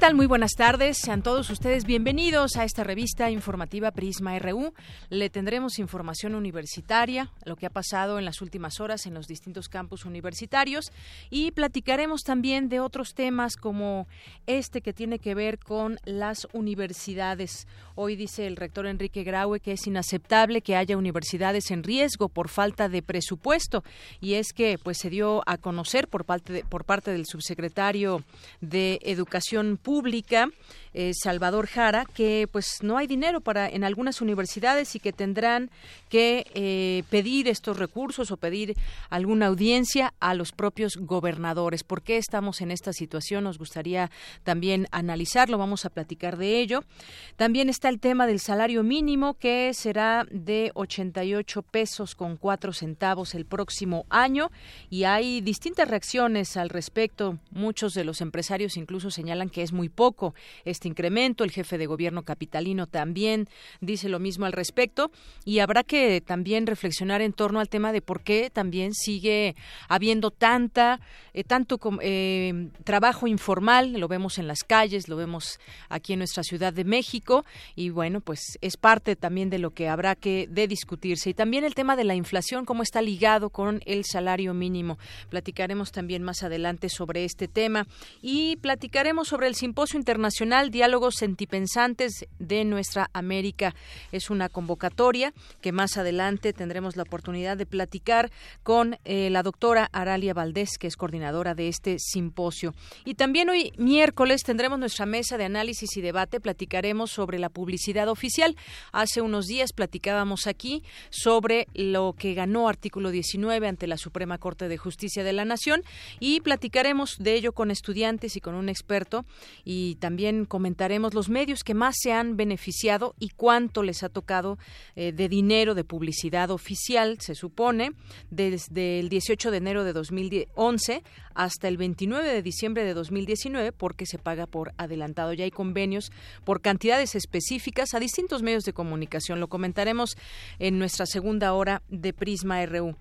Tal? Muy buenas tardes. Sean todos ustedes bienvenidos a esta revista informativa Prisma RU. Le tendremos información universitaria, lo que ha pasado en las últimas horas en los distintos campus universitarios y platicaremos también de otros temas como este que tiene que ver con las universidades. Hoy dice el rector Enrique Graue que es inaceptable que haya universidades en riesgo por falta de presupuesto y es que pues se dio a conocer por parte por parte del subsecretario de Educación pública eh, Salvador Jara que pues no hay dinero para en algunas universidades y que tendrán que eh, pedir estos recursos o pedir alguna audiencia a los propios gobernadores. ¿Por qué estamos en esta situación? Nos gustaría también analizarlo. Vamos a platicar de ello. También está el tema del salario mínimo que será de 88 pesos con 4 centavos el próximo año y hay distintas reacciones al respecto. Muchos de los empresarios incluso señalan que es muy poco este incremento. El jefe de gobierno capitalino también dice lo mismo al respecto y habrá que también reflexionar en torno al tema de por qué también sigue habiendo tanta eh, tanto eh, trabajo informal. Lo vemos en las calles, lo vemos aquí en nuestra Ciudad de México y bueno, pues es parte también de lo que habrá que de discutirse y también el tema de la inflación cómo está ligado con el salario mínimo. Platicaremos también más adelante sobre este tema y platicaremos sobre el simposio internacional Diálogos Sentipensantes de Nuestra América. Es una convocatoria que más adelante tendremos la oportunidad de platicar con eh, la doctora Aralia Valdés, que es coordinadora de este simposio. Y también hoy miércoles tendremos nuestra mesa de análisis y debate. Platicaremos sobre la publicidad oficial. Hace unos días platicábamos aquí sobre lo que ganó artículo 19 ante la Suprema Corte de Justicia de la Nación y platicaremos de ello con estudiantes y con un experto y también comentaremos los medios que más se han beneficiado y cuánto les ha tocado eh, de dinero de publicidad oficial, se supone, desde el 18 de enero de 2011 hasta el 29 de diciembre de 2019 porque se paga por adelantado. Ya hay convenios por cantidades específicas a distintos medios de comunicación. Lo comentaremos en nuestra segunda hora de Prisma RU.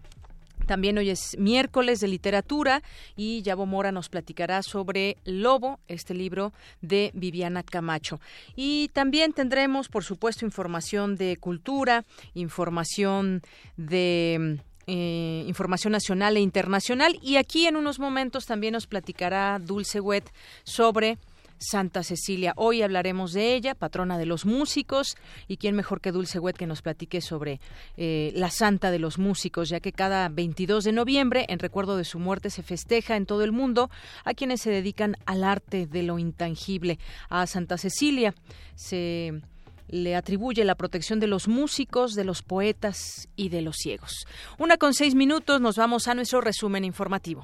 También hoy es miércoles de literatura y Yabo Mora nos platicará sobre Lobo, este libro de Viviana Camacho. Y también tendremos, por supuesto, información de cultura, información de eh, información nacional e internacional. Y aquí en unos momentos también nos platicará Dulce Wet sobre Santa Cecilia. Hoy hablaremos de ella, patrona de los músicos, y quién mejor que Dulce Wet que nos platique sobre eh, la Santa de los músicos, ya que cada 22 de noviembre, en recuerdo de su muerte, se festeja en todo el mundo a quienes se dedican al arte de lo intangible. A Santa Cecilia se le atribuye la protección de los músicos, de los poetas y de los ciegos. Una con seis minutos, nos vamos a nuestro resumen informativo.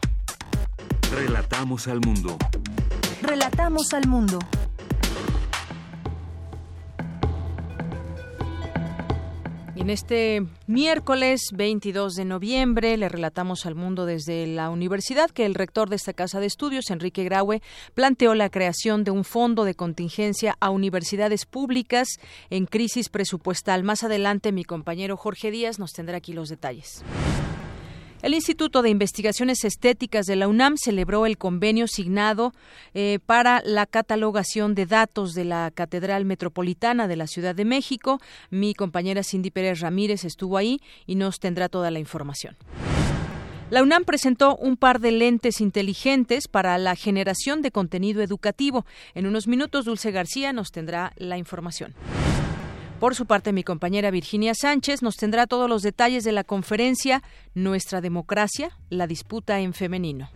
Relatamos al mundo. Relatamos al mundo. En este miércoles 22 de noviembre le relatamos al mundo desde la universidad que el rector de esta casa de estudios, Enrique Graue, planteó la creación de un fondo de contingencia a universidades públicas en crisis presupuestal. Más adelante mi compañero Jorge Díaz nos tendrá aquí los detalles. El Instituto de Investigaciones Estéticas de la UNAM celebró el convenio signado eh, para la catalogación de datos de la Catedral Metropolitana de la Ciudad de México. Mi compañera Cindy Pérez Ramírez estuvo ahí y nos tendrá toda la información. La UNAM presentó un par de lentes inteligentes para la generación de contenido educativo. En unos minutos, Dulce García nos tendrá la información. Por su parte, mi compañera Virginia Sánchez nos tendrá todos los detalles de la conferencia Nuestra democracia, la disputa en femenino.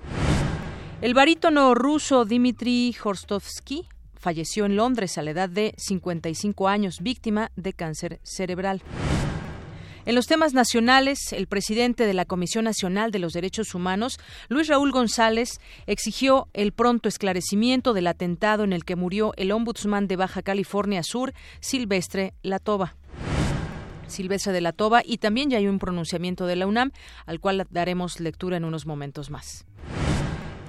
El barítono ruso Dmitry Horstovsky falleció en Londres a la edad de 55 años, víctima de cáncer cerebral. En los temas nacionales, el presidente de la Comisión Nacional de los Derechos Humanos, Luis Raúl González, exigió el pronto esclarecimiento del atentado en el que murió el ombudsman de Baja California Sur, Silvestre Latoba. Silvestre de la Toba y también ya hay un pronunciamiento de la UNAM al cual daremos lectura en unos momentos más.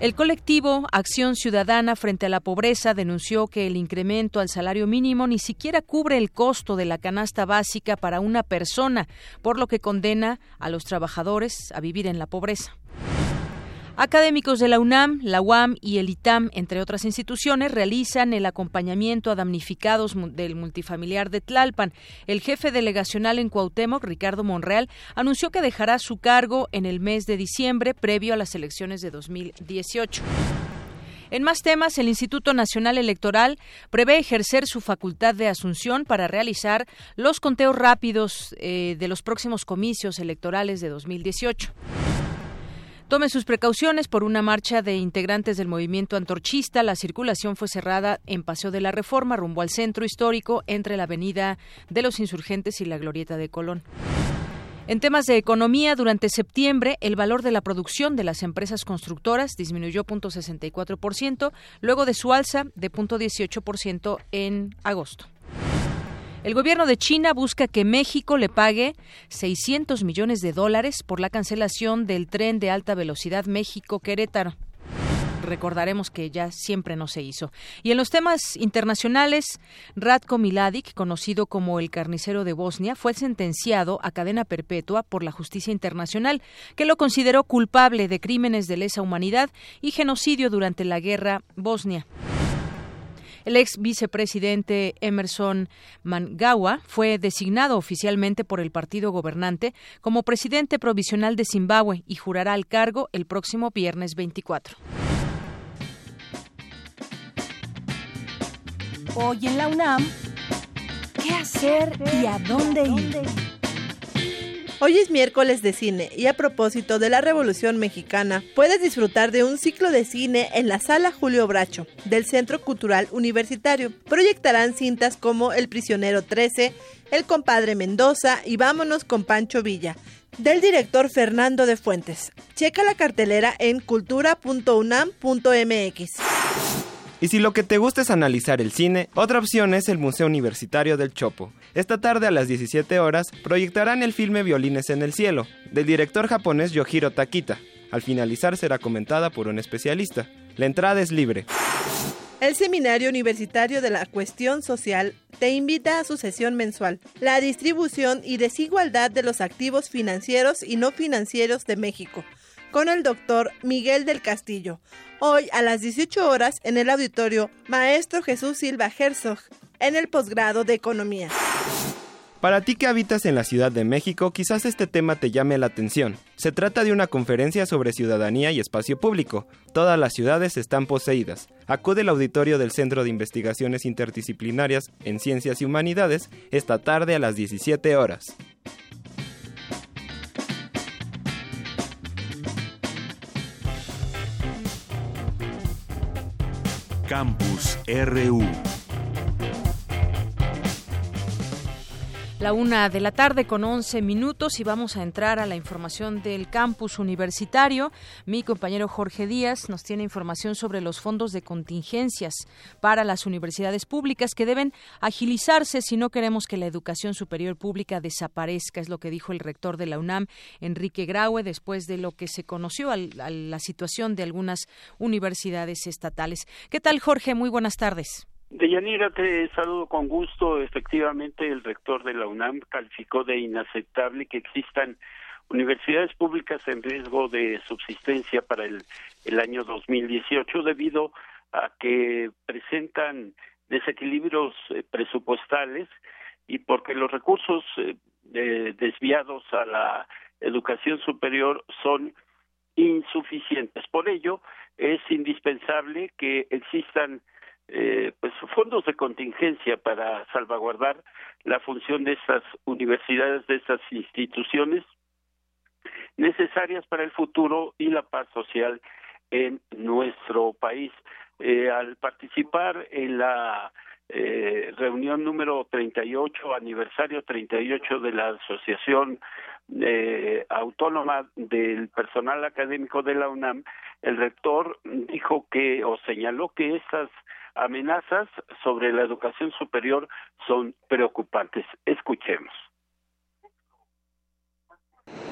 El colectivo Acción Ciudadana frente a la Pobreza denunció que el incremento al salario mínimo ni siquiera cubre el costo de la canasta básica para una persona, por lo que condena a los trabajadores a vivir en la pobreza. Académicos de la UNAM, la UAM y el ITAM, entre otras instituciones, realizan el acompañamiento a damnificados del multifamiliar de Tlalpan. El jefe delegacional en Cuauhtémoc, Ricardo Monreal, anunció que dejará su cargo en el mes de diciembre, previo a las elecciones de 2018. En más temas, el Instituto Nacional Electoral prevé ejercer su facultad de asunción para realizar los conteos rápidos eh, de los próximos comicios electorales de 2018. Tome sus precauciones por una marcha de integrantes del movimiento antorchista. La circulación fue cerrada en Paseo de la Reforma rumbo al centro histórico entre la Avenida de los Insurgentes y la Glorieta de Colón. En temas de economía, durante septiembre el valor de la producción de las empresas constructoras disminuyó 0.64%, luego de su alza de 0.18% en agosto. El gobierno de China busca que México le pague 600 millones de dólares por la cancelación del tren de alta velocidad México-Querétaro recordaremos que ya siempre no se hizo. Y en los temas internacionales, Ratko Miladic, conocido como el carnicero de Bosnia, fue sentenciado a cadena perpetua por la justicia internacional, que lo consideró culpable de crímenes de lesa humanidad y genocidio durante la guerra bosnia. El ex vicepresidente Emerson Mangawa fue designado oficialmente por el partido gobernante como presidente provisional de Zimbabue y jurará el cargo el próximo viernes 24. Hoy en la UNAM, ¿qué hacer y a dónde ir? Hoy es miércoles de cine y a propósito de la Revolución Mexicana, puedes disfrutar de un ciclo de cine en la Sala Julio Bracho del Centro Cultural Universitario. Proyectarán cintas como El Prisionero 13, El Compadre Mendoza y Vámonos con Pancho Villa del director Fernando de Fuentes. Checa la cartelera en cultura.unam.mx. Y si lo que te gusta es analizar el cine, otra opción es el Museo Universitario del Chopo. Esta tarde a las 17 horas proyectarán el filme Violines en el Cielo, del director japonés Yohiro Takita. Al finalizar será comentada por un especialista. La entrada es libre. El Seminario Universitario de la Cuestión Social te invita a su sesión mensual, la distribución y desigualdad de los activos financieros y no financieros de México, con el doctor Miguel del Castillo, hoy a las 18 horas en el auditorio Maestro Jesús Silva Herzog, en el posgrado de Economía. Para ti que habitas en la Ciudad de México, quizás este tema te llame la atención. Se trata de una conferencia sobre ciudadanía y espacio público. Todas las ciudades están poseídas. Acude al auditorio del Centro de Investigaciones Interdisciplinarias en Ciencias y Humanidades esta tarde a las 17 horas. Campus RU. La una de la tarde con 11 minutos y vamos a entrar a la información del campus universitario. Mi compañero Jorge Díaz nos tiene información sobre los fondos de contingencias para las universidades públicas que deben agilizarse si no queremos que la educación superior pública desaparezca, es lo que dijo el rector de la UNAM, Enrique Graue, después de lo que se conoció a la situación de algunas universidades estatales. ¿Qué tal, Jorge? Muy buenas tardes. Deyanira, te saludo con gusto. Efectivamente, el rector de la UNAM calificó de inaceptable que existan universidades públicas en riesgo de subsistencia para el, el año 2018 debido a que presentan desequilibrios eh, presupuestales y porque los recursos eh, desviados a la educación superior son insuficientes. Por ello, es indispensable que existan eh, pues fondos de contingencia para salvaguardar la función de estas universidades, de estas instituciones necesarias para el futuro y la paz social en nuestro país. Eh, al participar en la eh, reunión número 38, aniversario 38 de la Asociación eh, Autónoma del Personal Académico de la UNAM, el rector dijo que o señaló que estas amenazas sobre la educación superior son preocupantes. Escuchemos.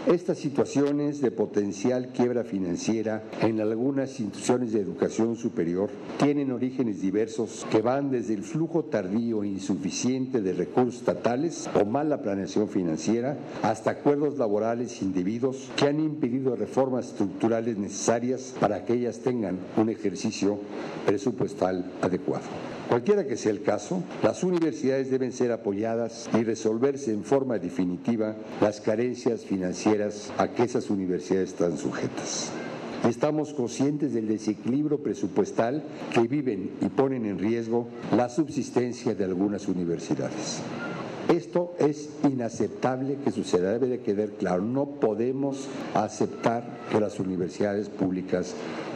Estas situaciones de potencial quiebra financiera en algunas instituciones de educación superior tienen orígenes diversos que van desde el flujo tardío e insuficiente de recursos estatales o mala planeación financiera hasta acuerdos laborales indebidos que han impedido reformas estructurales necesarias para que ellas tengan un ejercicio presupuestal adecuado. Cualquiera que sea el caso, las universidades deben ser apoyadas y resolverse en forma definitiva las carencias financieras a que esas universidades están sujetas. Estamos conscientes del desequilibrio presupuestal que viven y ponen en riesgo la subsistencia de algunas universidades. Esto es inaceptable que suceda, debe de quedar claro. No podemos aceptar que las universidades públicas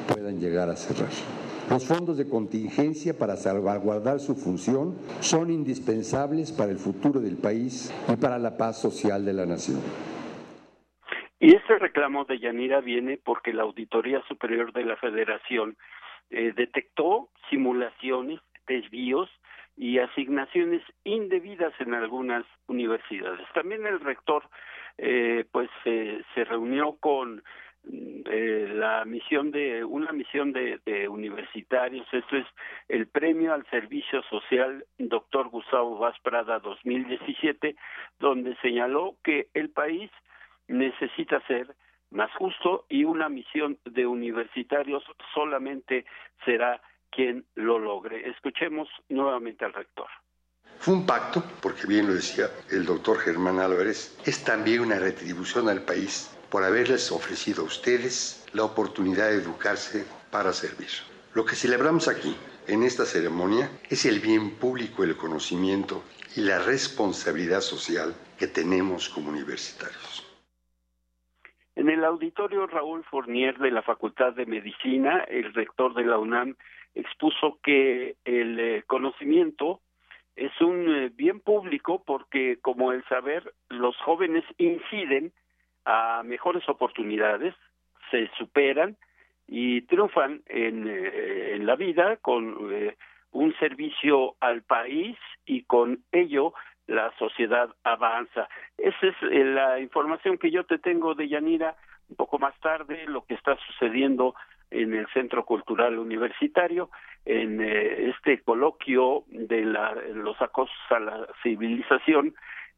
puedan llegar a cerrar. Los fondos de contingencia para salvaguardar su función son indispensables para el futuro del país y para la paz social de la nación. Y este reclamo de Yanira viene porque la Auditoría Superior de la Federación eh, detectó simulaciones, desvíos y asignaciones indebidas en algunas universidades. También el rector eh, pues eh, se reunió con eh, la misión de una misión de, universitarios esto es el premio al servicio social doctor Gustavo Vaz Prada 2017 donde señaló que el país necesita ser más justo y una misión de universitarios solamente será quien lo logre. Escuchemos nuevamente al rector. Fue un pacto, porque bien lo decía el doctor Germán Álvarez, es también una retribución al país por haberles ofrecido a ustedes la oportunidad de educarse para servir. Lo que celebramos aquí, en esta ceremonia, es el bien público, el conocimiento y la responsabilidad social que tenemos como universitarios. En el auditorio Raúl Fournier de la Facultad de Medicina, el rector de la UNAM expuso que el eh, conocimiento es un eh, bien público porque, como el saber, los jóvenes inciden a mejores oportunidades, se superan y triunfan en, eh, la vida con eh, un servicio al país y con ello la sociedad avanza. Esa es eh, la información que yo te tengo de Yanira. Un poco más tarde, lo que está sucediendo en el Centro Cultural Universitario, en este coloquio de la, los acosos a la civilización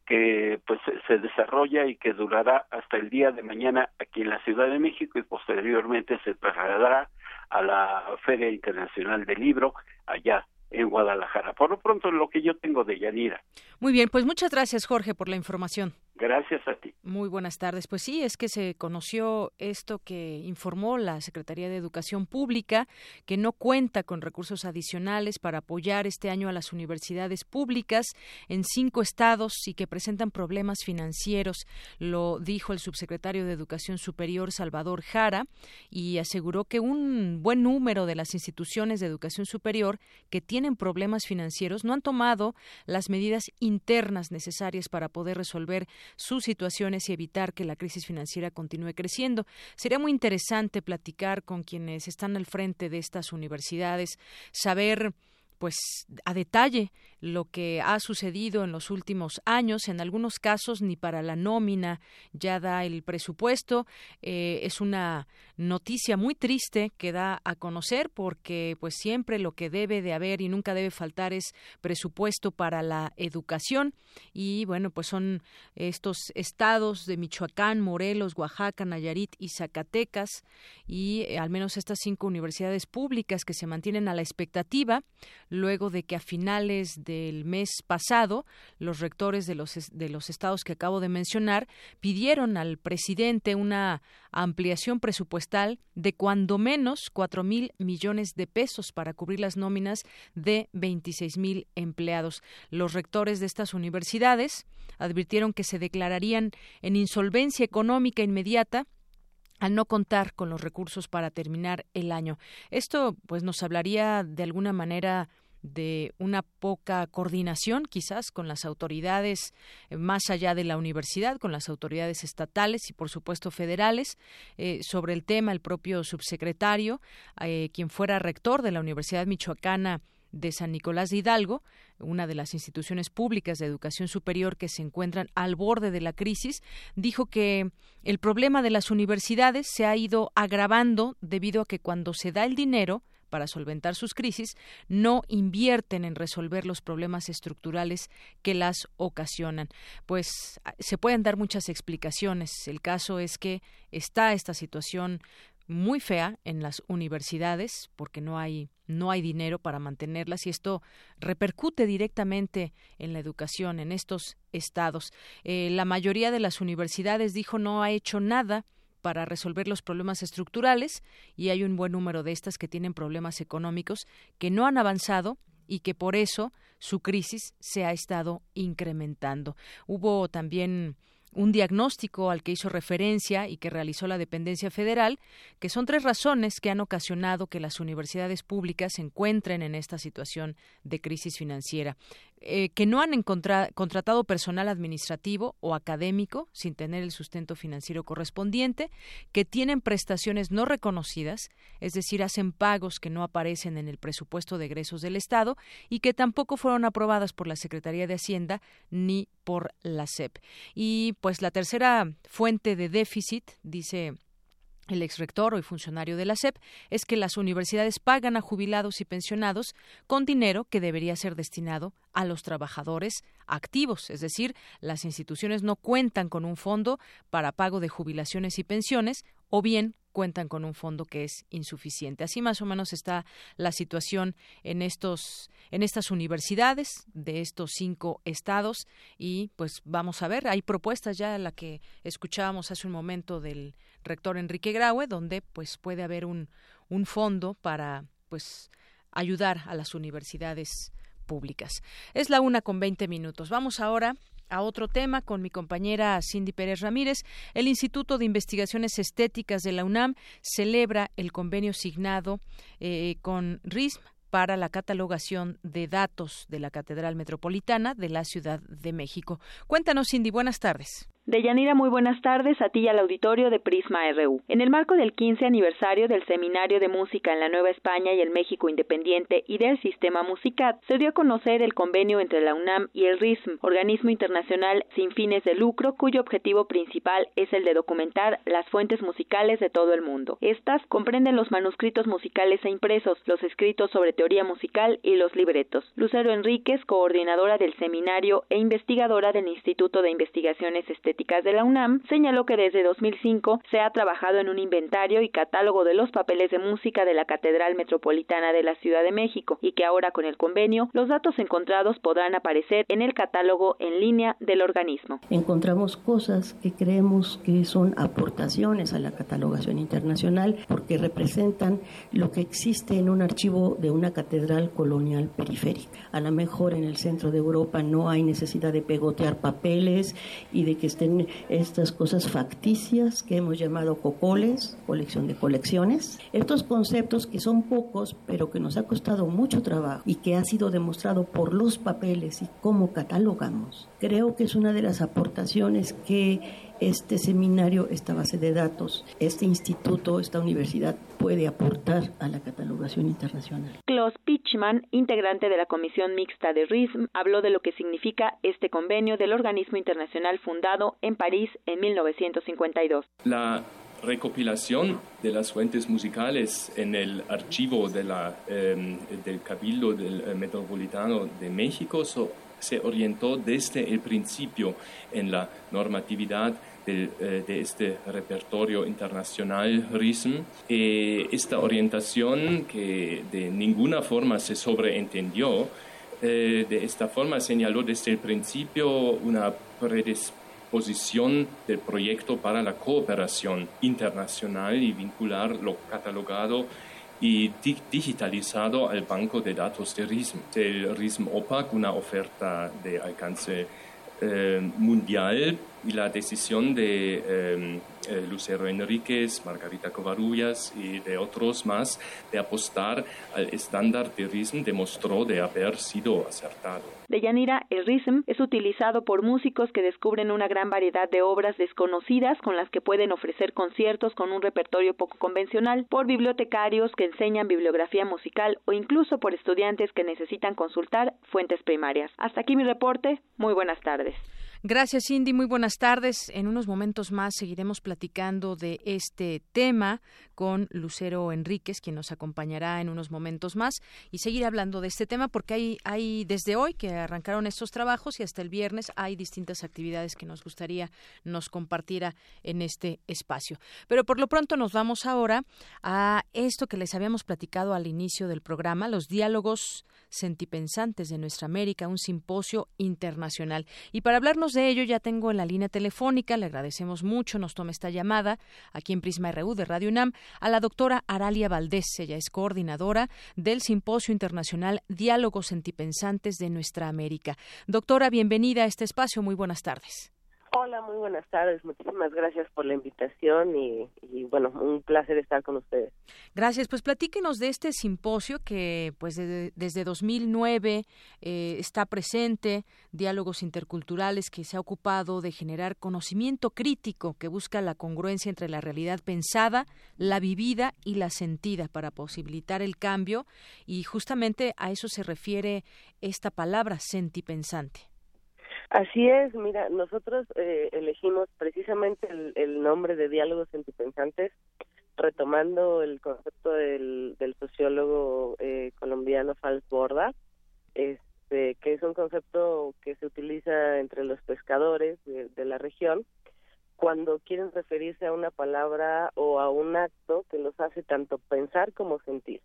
que pues se desarrolla y que durará hasta el día de mañana aquí en la Ciudad de México y posteriormente se trasladará a la Feria Internacional del Libro allá en Guadalajara. Por lo pronto, lo que yo tengo de Yanira. Muy bien, pues muchas gracias, Jorge, por la información. Gracias a ti. Muy buenas tardes. Pues sí, es que se conoció esto que informó la Secretaría de Educación Pública, que no cuenta con recursos adicionales para apoyar este año a las universidades públicas en cinco estados y que presentan problemas financieros. Lo dijo el subsecretario de Educación Superior, Salvador Jara, y aseguró que un buen número de las instituciones de educación superior que tienen problemas financieros no han tomado las medidas internas necesarias para poder resolver sus situaciones y evitar que la crisis financiera continúe creciendo. Sería muy interesante platicar con quienes están al frente de estas universidades, saber pues a detalle lo que ha sucedido en los últimos años. En algunos casos ni para la nómina ya da el presupuesto. Eh, es una noticia muy triste que da a conocer porque pues siempre lo que debe de haber y nunca debe faltar es presupuesto para la educación y bueno pues son estos estados de Michoacán, Morelos, Oaxaca, Nayarit y Zacatecas y eh, al menos estas cinco universidades públicas que se mantienen a la expectativa luego de que a finales de durante el mes pasado, los rectores de los, de los estados que acabo de mencionar pidieron al presidente una ampliación presupuestal de cuando menos cuatro mil millones de pesos para cubrir las nóminas de 26 mil empleados. Los rectores de estas universidades advirtieron que se declararían en insolvencia económica inmediata al no contar con los recursos para terminar el año. Esto pues nos hablaría de alguna manera de una poca coordinación quizás con las autoridades eh, más allá de la universidad, con las autoridades estatales y por supuesto federales. Eh, sobre el tema, el propio subsecretario, eh, quien fuera rector de la Universidad Michoacana, de San Nicolás de Hidalgo, una de las instituciones públicas de educación superior que se encuentran al borde de la crisis, dijo que el problema de las universidades se ha ido agravando debido a que cuando se da el dinero para solventar sus crisis, no invierten en resolver los problemas estructurales que las ocasionan. Pues se pueden dar muchas explicaciones. El caso es que está esta situación muy fea en las universidades porque no hay no hay dinero para mantenerlas y esto repercute directamente en la educación en estos estados. Eh, la mayoría de las universidades dijo no ha hecho nada para resolver los problemas estructurales y hay un buen número de estas que tienen problemas económicos que no han avanzado y que por eso su crisis se ha estado incrementando. Hubo también un diagnóstico al que hizo referencia y que realizó la dependencia federal, que son tres razones que han ocasionado que las universidades públicas se encuentren en esta situación de crisis financiera. Eh, que no han contratado personal administrativo o académico sin tener el sustento financiero correspondiente, que tienen prestaciones no reconocidas, es decir, hacen pagos que no aparecen en el presupuesto de egresos del Estado y que tampoco fueron aprobadas por la Secretaría de Hacienda ni por la SEP. Y pues la tercera fuente de déficit, dice el ex rector, hoy funcionario de la SEP, es que las universidades pagan a jubilados y pensionados con dinero que debería ser destinado a los trabajadores activos, es decir, las instituciones no cuentan con un fondo para pago de jubilaciones y pensiones o bien cuentan con un fondo que es insuficiente. Así más o menos está la situación en estos en estas universidades de estos cinco estados y pues vamos a ver, hay propuestas ya la que escuchábamos hace un momento del rector Enrique Graue donde pues puede haber un un fondo para pues ayudar a las universidades públicas. Es la una con veinte minutos. Vamos ahora a otro tema con mi compañera Cindy Pérez Ramírez. El Instituto de Investigaciones Estéticas de la UNAM celebra el convenio signado eh, con RISM para la catalogación de datos de la Catedral Metropolitana de la Ciudad de México. Cuéntanos, Cindy, buenas tardes. Deyanira, muy buenas tardes a ti y al auditorio de Prisma RU. En el marco del 15 aniversario del Seminario de Música en la Nueva España y el México Independiente y del Sistema Musicat, se dio a conocer el convenio entre la UNAM y el RISM, organismo internacional sin fines de lucro cuyo objetivo principal es el de documentar las fuentes musicales de todo el mundo. Estas comprenden los manuscritos musicales e impresos, los escritos sobre teoría musical y los libretos. Lucero Enríquez, coordinadora del seminario e investigadora del Instituto de Investigaciones Estéticas de la UNAM, señaló que desde 2005 se ha trabajado en un inventario y catálogo de los papeles de música de la Catedral Metropolitana de la Ciudad de México y que ahora con el convenio los datos encontrados podrán aparecer en el catálogo en línea del organismo. Encontramos cosas que creemos que son aportaciones a la catalogación internacional porque representan lo que existe en un archivo de una catedral colonial periférica. A lo mejor en el centro de Europa no hay necesidad de pegotear papeles y de que esté estas cosas facticias que hemos llamado cocoles, colección de colecciones. Estos conceptos que son pocos, pero que nos ha costado mucho trabajo y que ha sido demostrado por los papeles y cómo catalogamos. Creo que es una de las aportaciones que este seminario, esta base de datos, este instituto, esta universidad puede aportar a la catalogación internacional. Klaus Pichman, integrante de la Comisión Mixta de RISM, habló de lo que significa este convenio del organismo internacional fundado en París en 1952. La recopilación de las fuentes musicales en el archivo de la, em, del Cabildo del eh, Metropolitano de México se orientó desde el principio en la normatividad eh, de este repertorio internacional RISM. esta orientación que de ninguna forma se sobreentendió Eh, de esta forma señaló desde el principio una predisposición del proyecto para la cooperación internacional y vincular lo catalogado y digitalizado al banco de datos de RISM, del RISM OPAC, una oferta de alcance eh, mundial y la decisión de eh, eh, Lucero Enríquez, Margarita Covarrubias y de otros más de apostar al estándar de RISM demostró de haber sido acertado. De Yanira, el RISM es utilizado por músicos que descubren una gran variedad de obras desconocidas con las que pueden ofrecer conciertos con un repertorio poco convencional, por bibliotecarios que enseñan bibliografía musical o incluso por estudiantes que necesitan consultar fuentes primarias. Hasta aquí mi reporte. Muy buenas tardes. Gracias, Cindy. Muy buenas tardes. En unos momentos más seguiremos platicando de este tema con Lucero Enríquez, quien nos acompañará en unos momentos más, y seguir hablando de este tema porque hay, hay desde hoy que arrancaron estos trabajos y hasta el viernes hay distintas actividades que nos gustaría nos compartiera en este espacio. Pero por lo pronto nos vamos ahora a esto que les habíamos platicado al inicio del programa, los diálogos sentipensantes de nuestra América, un simposio internacional. Y para hablarnos de ello ya tengo en la línea telefónica, le agradecemos mucho, nos toma esta llamada aquí en Prisma RU de Radio UNAM a la doctora Aralia Valdés, ella es coordinadora del Simposio Internacional Diálogos Sentipensantes de nuestra América. Doctora, bienvenida a este espacio, muy buenas tardes. Hola, muy buenas tardes. Muchísimas gracias por la invitación y, bueno, un placer estar con ustedes. Gracias. Pues platíquenos de este simposio que pues desde 2009 eh, está presente, diálogos interculturales que se ha ocupado de generar conocimiento crítico que busca la congruencia entre la realidad pensada, la vivida y la sentida para posibilitar el cambio y justamente a eso se refiere esta palabra sentipensante. Así es, mira, nosotros eh, elegimos precisamente el, nombre de diálogos sentipensantes retomando el concepto del, sociólogo eh, colombiano Fals Borda, este, que es un concepto que se utiliza entre los pescadores de, la región cuando quieren referirse a una palabra o a un acto que los hace tanto pensar como sentir.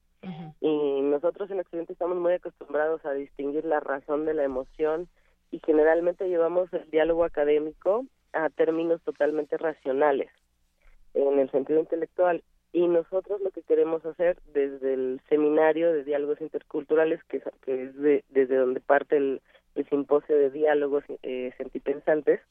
Y nosotros en Occidente estamos muy acostumbrados a distinguir la razón de la emoción y generalmente llevamos el diálogo académico a términos totalmente racionales en el sentido intelectual. Y nosotros lo que queremos hacer desde el seminario de diálogos interculturales que, es desde donde parte el, simposio de diálogos eh, sentipensantes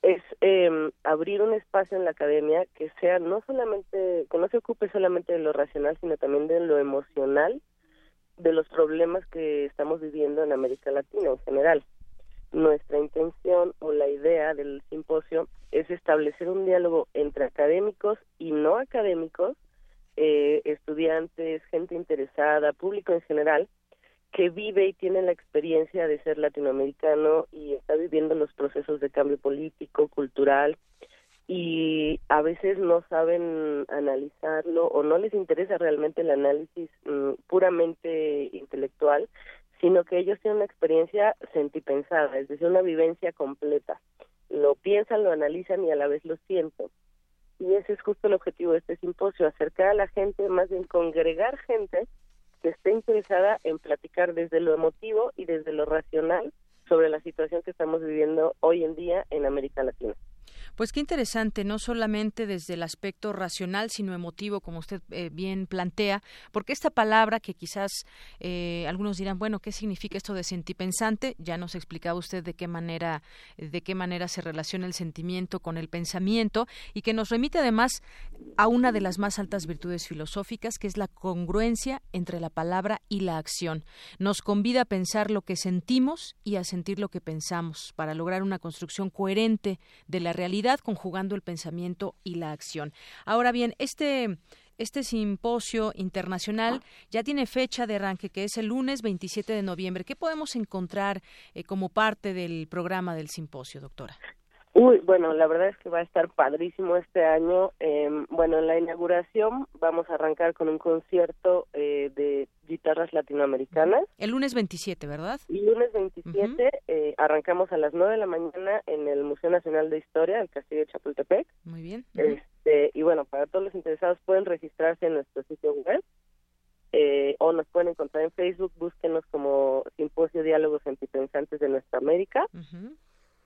es eh, abrir un espacio en la academia que sea no solamente que no se ocupe solamente de lo racional sino también de lo emocional de los problemas que estamos viviendo en América Latina en general nuestra intención o la idea del simposio es establecer un diálogo entre académicos y no académicos, eh, estudiantes, gente interesada, público en general, que vive y tiene la experiencia de ser latinoamericano y está viviendo los procesos de cambio político, cultural, y a veces no saben analizarlo o no les interesa realmente el análisis mm, puramente intelectual, sino que ellos tienen una experiencia sentipensada, es decir, una vivencia completa. Lo piensan, lo analizan y a la vez lo sienten. Y ese es justo el objetivo de este simposio, acercar a la gente, más bien congregar gente que esté interesada en platicar desde lo emotivo y desde lo racional sobre la situación que estamos viviendo hoy en día en América Latina. Pues qué interesante, no solamente desde el aspecto racional, sino emotivo, como usted eh, bien plantea, porque esta palabra que quizás eh, algunos dirán, bueno, ¿qué significa esto de sentipensante? Ya nos explicaba usted de qué manera, de qué manera se relaciona el sentimiento con el pensamiento y que nos remite además a una de las más altas virtudes filosóficas, que es la congruencia entre la palabra y la acción. Nos convida a pensar lo que sentimos y a sentir lo que pensamos para lograr una construcción coherente de la realidad conjugando el pensamiento y la acción. Ahora bien, este este simposio internacional ya tiene fecha de arranque, que es el lunes 27 de noviembre. ¿Qué podemos encontrar eh, como parte del programa del simposio, doctora? Uy, bueno, la verdad es que va a estar padrísimo este año. Eh, bueno, en la inauguración vamos a arrancar con un concierto eh, de guitarras latinoamericanas. El lunes 27, ¿verdad? El lunes 27 eh, arrancamos a las 9 de la mañana en el Museo Nacional de Historia, el Castillo de Chapultepec. Muy bien. Este, y bueno, para todos los interesados pueden registrarse en nuestro sitio web eh, o nos pueden encontrar en Facebook, búsquenos como Simposio Diálogos Antipensantes de Nuestra América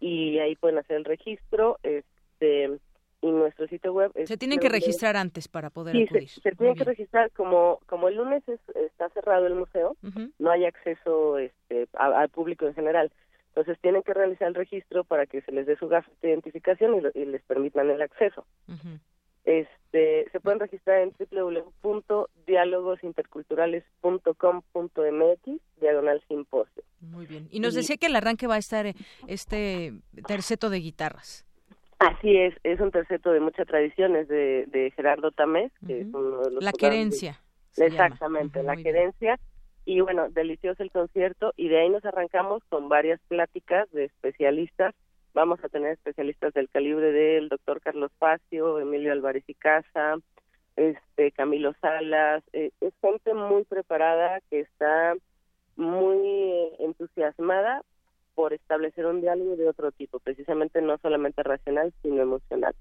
y ahí pueden hacer el registro. Este, y nuestro sitio web se tienen que registrar antes para poder sí, acudir. Se, tienen que registrar como como el lunes está cerrado el museo, no hay acceso este, al público en general. Entonces tienen que realizar el registro para que se les dé su gasto de identificación y, y les permitan el acceso. Este, se pueden registrar en www.dialogosinterculturales.com.mx diagonal simposio. Muy bien. Y nos decía que el arranque va a estar este terceto de guitarras. Así es, es un terceto de mucha tradición, es de, Gerardo Tamés, que es uno de los La querencia. Exactamente, la querencia. Y bueno, delicioso el concierto y de ahí nos arrancamos con varias pláticas de especialistas. Vamos a tener especialistas del calibre del doctor Carlos Facio, Emilio Álvarez y Casa, este, Camilo Salas. Eh, es gente muy preparada que está muy entusiasmada por establecer un diálogo de otro tipo, precisamente no solamente racional, sino emocional.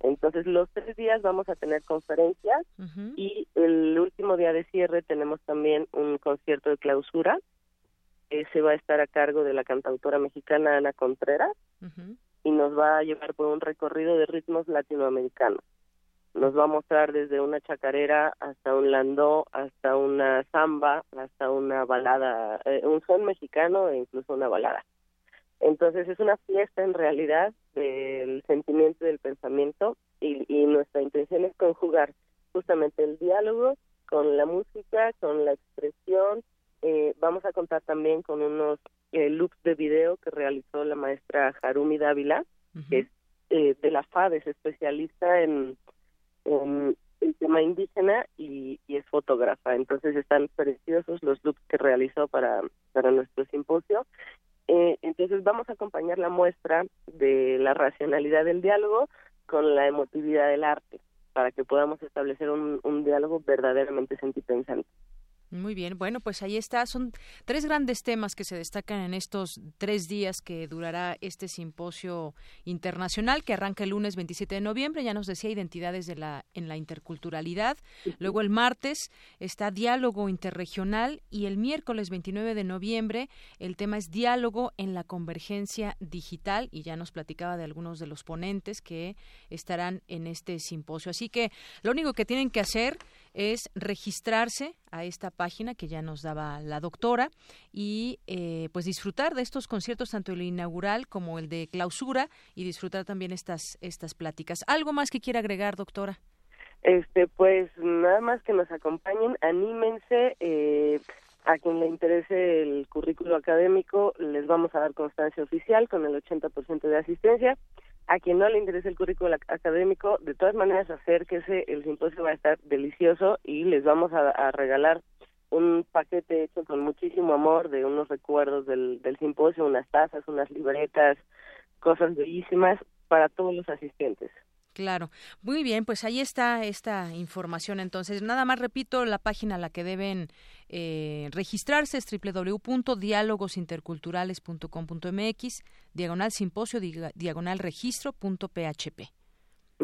Entonces, los tres días vamos a tener conferencias y el último día de cierre tenemos también un concierto de clausura. Ese va a estar a cargo de la cantautora mexicana Ana Contreras y nos va a llevar por un recorrido de ritmos latinoamericanos. Nos va a mostrar desde una chacarera hasta un landó, hasta una samba, hasta una balada, eh, un son mexicano e incluso una balada. Entonces es una fiesta en realidad del sentimiento y del pensamiento y, nuestra intención es conjugar justamente el diálogo con la música, con la expresión. Eh, vamos a contar también con unos eh, loops de video que realizó la maestra Harumi Dávila, que es de la FAD, es especialista en el tema indígena y, es fotógrafa. Entonces están preciosos los looks que realizó para, para nuestro simposio. Eh, entonces vamos a acompañar la muestra de la racionalidad del diálogo con la emotividad del arte para que podamos establecer un, un diálogo verdaderamente sentipensante. Muy bien, bueno, pues ahí está. Son tres grandes temas que se destacan en estos tres días que durará este simposio internacional que arranca el lunes 27 de noviembre. Ya nos decía identidades de la en la interculturalidad. Luego el martes está diálogo interregional y el miércoles 29 de noviembre el tema es diálogo en la convergencia digital y ya nos platicaba de algunos de los ponentes que estarán en este simposio. Así que lo único que tienen que hacer es registrarse a esta página que ya nos daba la doctora y eh, pues disfrutar de estos conciertos tanto el inaugural como el de clausura y disfrutar también estas estas pláticas. ¿Algo más que quiera agregar, doctora? Este, pues nada más que nos acompañen, anímense. Eh, a quien le interese el currículo académico, les vamos a dar constancia oficial con el 80% de asistencia a quien no le interese el currículo académico, de todas maneras acérquese, el simposio va a estar delicioso y les vamos a, regalar un paquete hecho con muchísimo amor de unos recuerdos del, del simposio, unas tazas, unas libretas, cosas bellísimas para todos los asistentes. Claro. Muy bien, pues ahí está esta información. Entonces, nada más repito, la página a la que deben eh, registrarse es www.dialogosinterculturales.com.mx, diagonal simposio, diagonal registro.php.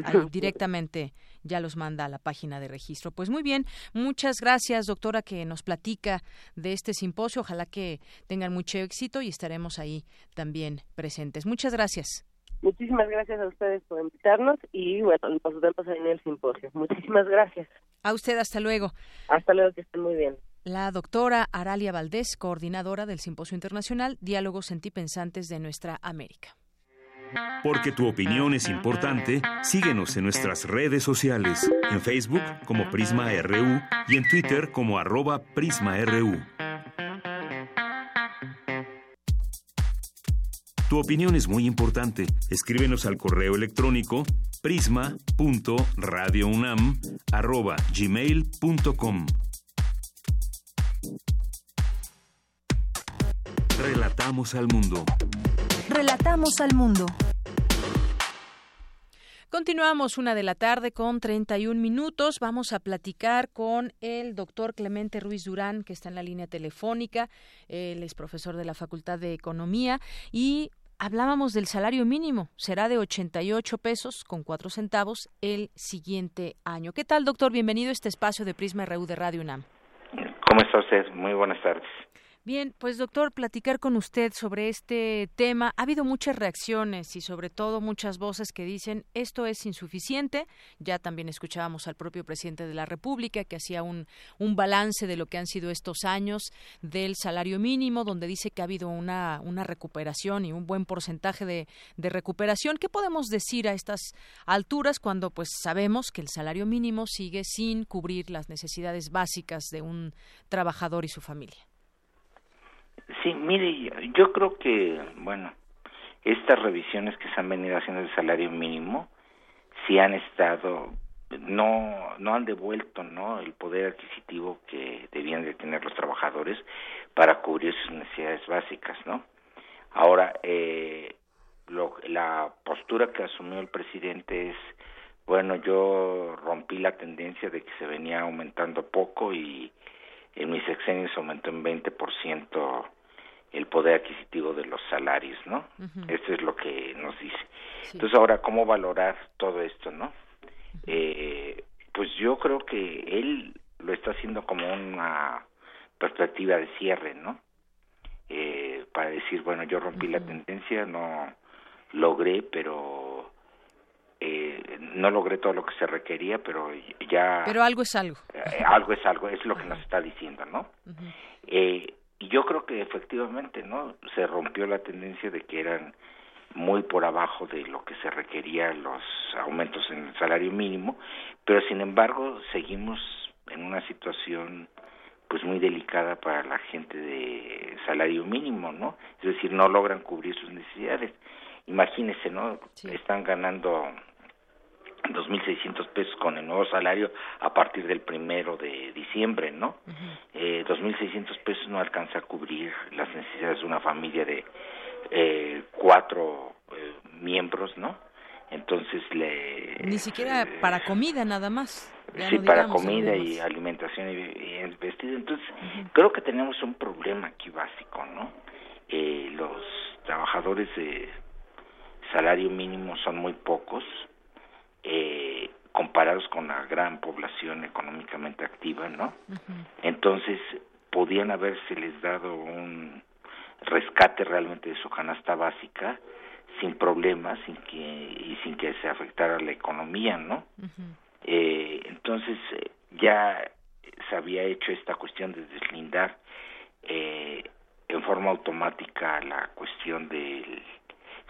Ahí directamente ya los manda a la página de registro. Pues muy bien, muchas gracias, doctora, que nos platica de este simposio. Ojalá que tengan mucho éxito y estaremos ahí también presentes. Muchas gracias. Muchísimas gracias a ustedes por invitarnos y bueno, nos vemos en el simposio. Muchísimas gracias. A usted, hasta luego. Hasta luego, que estén muy bien. La doctora Aralia Valdés, coordinadora del Simposio Internacional Diálogos Sentipensantes de Nuestra América. Porque tu opinión es importante, síguenos en nuestras redes sociales, en Facebook como Prisma RU y en Twitter como arroba PrismaRU. Tu opinión es muy importante. Escríbenos al correo electrónico prisma.radiounam@gmail.com. Relatamos al mundo. Relatamos al mundo. Continuamos una de la tarde con 31 minutos. Vamos a platicar con el doctor Clemente Ruiz Durán, que está en la línea telefónica. Él es profesor de la Facultad de Economía y hablábamos del salario mínimo. Será de 88 pesos con 4 centavos el siguiente año. ¿Qué tal, doctor? Bienvenido a este espacio de Prisma RU de Radio UNAM. ¿Cómo está usted? Muy buenas tardes. Bien, pues doctor, platicar con usted sobre este tema. Ha habido muchas reacciones y sobre todo muchas voces que dicen esto es insuficiente. Ya también escuchábamos al propio presidente de la República que hacía un, un balance de lo que han sido estos años del salario mínimo, donde dice que ha habido una, una recuperación y un buen porcentaje de, de recuperación. ¿Qué podemos decir a estas alturas cuando pues sabemos que el salario mínimo sigue sin cubrir las necesidades básicas de un trabajador y su familia? Sí, mire, yo creo que, bueno, estas revisiones que se han venido haciendo del salario mínimo, sí han estado, no, no han devuelto, ¿no? El poder adquisitivo que debían de tener los trabajadores para cubrir sus necesidades básicas, ¿no? Ahora, eh, lo, la postura que asumió el presidente es, bueno, yo rompí la tendencia de que se venía aumentando poco y en mis sexenios aumentó en 20% el poder adquisitivo de los salarios, ¿no? Esto es lo que nos dice. Entonces, ahora, ¿cómo valorar todo esto, no? eh, pues yo creo que él lo está haciendo como una perspectiva de cierre, ¿no? Eh, para decir, bueno, yo rompí la tendencia, no logré, pero eh, no logré todo lo que se requería, pero ya... Pero algo es algo. Eh, algo es algo, es lo que nos está diciendo, ¿no? eh, y yo creo que efectivamente, ¿no? Se rompió la tendencia de que eran muy por abajo de lo que se requería los aumentos en el salario mínimo, pero sin embargo seguimos en una situación pues muy delicada para la gente de salario mínimo, ¿no? Es decir, no logran cubrir sus necesidades. Imagínense, ¿no? Están ganando 2.600 pesos con el nuevo salario a partir del primero de diciembre, ¿no? eh, 2.600 pesos no alcanza a cubrir las necesidades de una familia de eh, cuatro eh, miembros, ¿no? Entonces le... Ni siquiera para comida nada más. Ya sí, para digamos comida y alimentación y, y vestido. Entonces, creo que tenemos un problema aquí básico, ¿no? Eh, los trabajadores de salario mínimo son muy pocos, eh, comparados con la gran población económicamente activa, ¿no? Entonces, podían haberse dado un rescate realmente de su canasta básica sin problemas sin que y sin que se afectara la economía, ¿no? Eh, entonces ya se había hecho esta cuestión de deslindar eh, en forma automática la cuestión del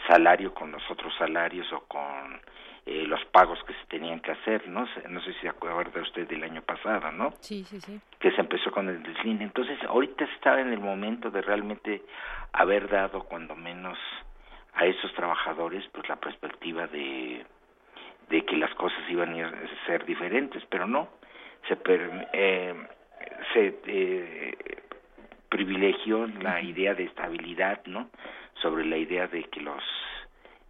salario con los otros salarios o con eh, los pagos que se tenían que hacer, ¿no? No sé si se acuerda usted del año pasado, ¿no? Sí, sí, sí. que se empezó con el deslinde. Entonces, ahorita estaba en el momento de realmente haber dado, cuando menos, a esos trabajadores, pues la perspectiva de, de que las cosas iban a ser diferentes, pero no. Se, per- eh, se eh, privilegió la idea de estabilidad, ¿no? Sobre la idea de que los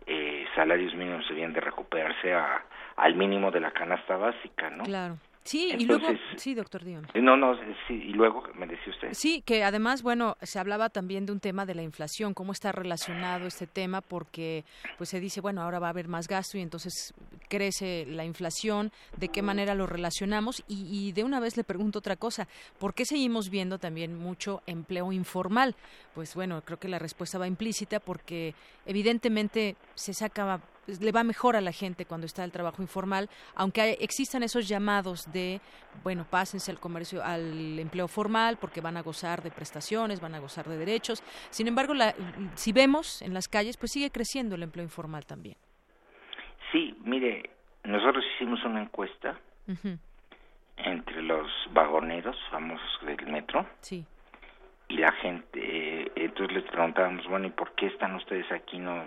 eh, salarios mínimos debían de recuperarse a, al mínimo de la canasta básica, ¿no? Claro. Sí, y luego, sí, doctor Díaz. No, no, sí, y luego me decía usted. Sí, que además, bueno, se hablaba también de un tema de la inflación, cómo está relacionado este tema, porque pues se dice, bueno, ahora va a haber más gasto y entonces crece la inflación, de qué manera lo relacionamos y, y de una vez le pregunto otra cosa, ¿por qué seguimos viendo también mucho empleo informal? Pues bueno, creo que la respuesta va implícita porque evidentemente se saca pues, le va mejor a la gente cuando está el trabajo informal, aunque hay- existan esos llamados de, bueno, pásense al comercio, al empleo formal, porque van a gozar de prestaciones, van a gozar de derechos. Sin embargo, la- si vemos en las calles, pues sigue creciendo el empleo informal también. Sí, mire, nosotros hicimos una encuesta entre los vagoneros famosos del metro Sí. y la gente, eh, entonces les preguntábamos, bueno, ¿y por qué están ustedes aquí no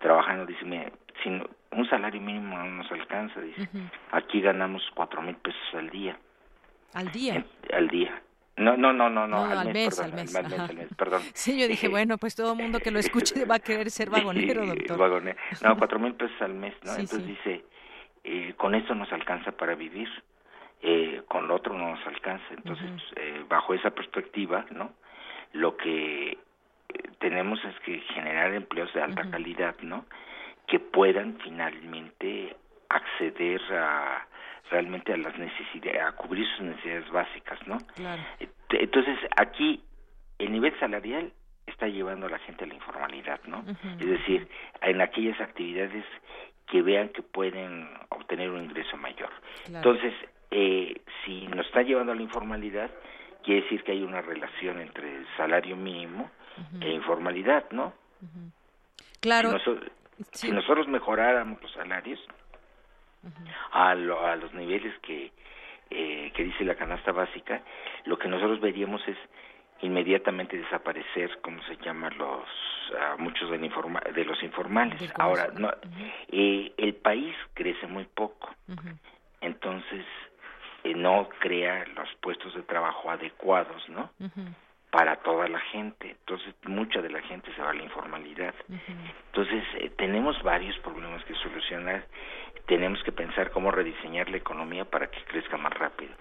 trabajando? Dice, mire, si no- un salario mínimo no nos alcanza, dice, aquí ganamos cuatro mil pesos al día, Al día. al día. No, no, no, no, no, al mes, al mes, perdón. Sí, yo dije, bueno, pues todo mundo que lo escuche va a querer ser vagonero, doctor. Vagonero. No, cuatro mil pesos al mes, ¿no? Sí, Entonces sí. dice, eh, con esto nos alcanza para vivir, eh, con lo otro no nos alcanza. Entonces, eh, bajo esa perspectiva, ¿no? Lo que eh, tenemos es que generar empleos de alta calidad, ¿no? Que puedan finalmente acceder a realmente a las necesidades, a cubrir sus necesidades básicas, ¿no? Claro. Entonces, aquí el nivel salarial está llevando a la gente a la informalidad, ¿no? Es decir, en aquellas actividades que vean que pueden obtener un ingreso mayor. Entonces, eh, si nos está llevando a la informalidad, quiere decir que hay una relación entre el salario mínimo e informalidad, ¿no? Claro. Si, nosotros mejoráramos los salarios a, a los niveles que, eh, que dice la canasta básica, lo que nosotros veríamos es inmediatamente desaparecer, como se llama, los muchos de, de, los informales. Ahora, no, eh, el país crece muy poco, entonces eh, no crea los puestos de trabajo adecuados, ¿no? Para toda la gente, entonces mucha de la gente se va a la informalidad. Entonces eh, tenemos varios problemas que solucionar tenemos que pensar cómo rediseñar la economía para que crezca más rápido.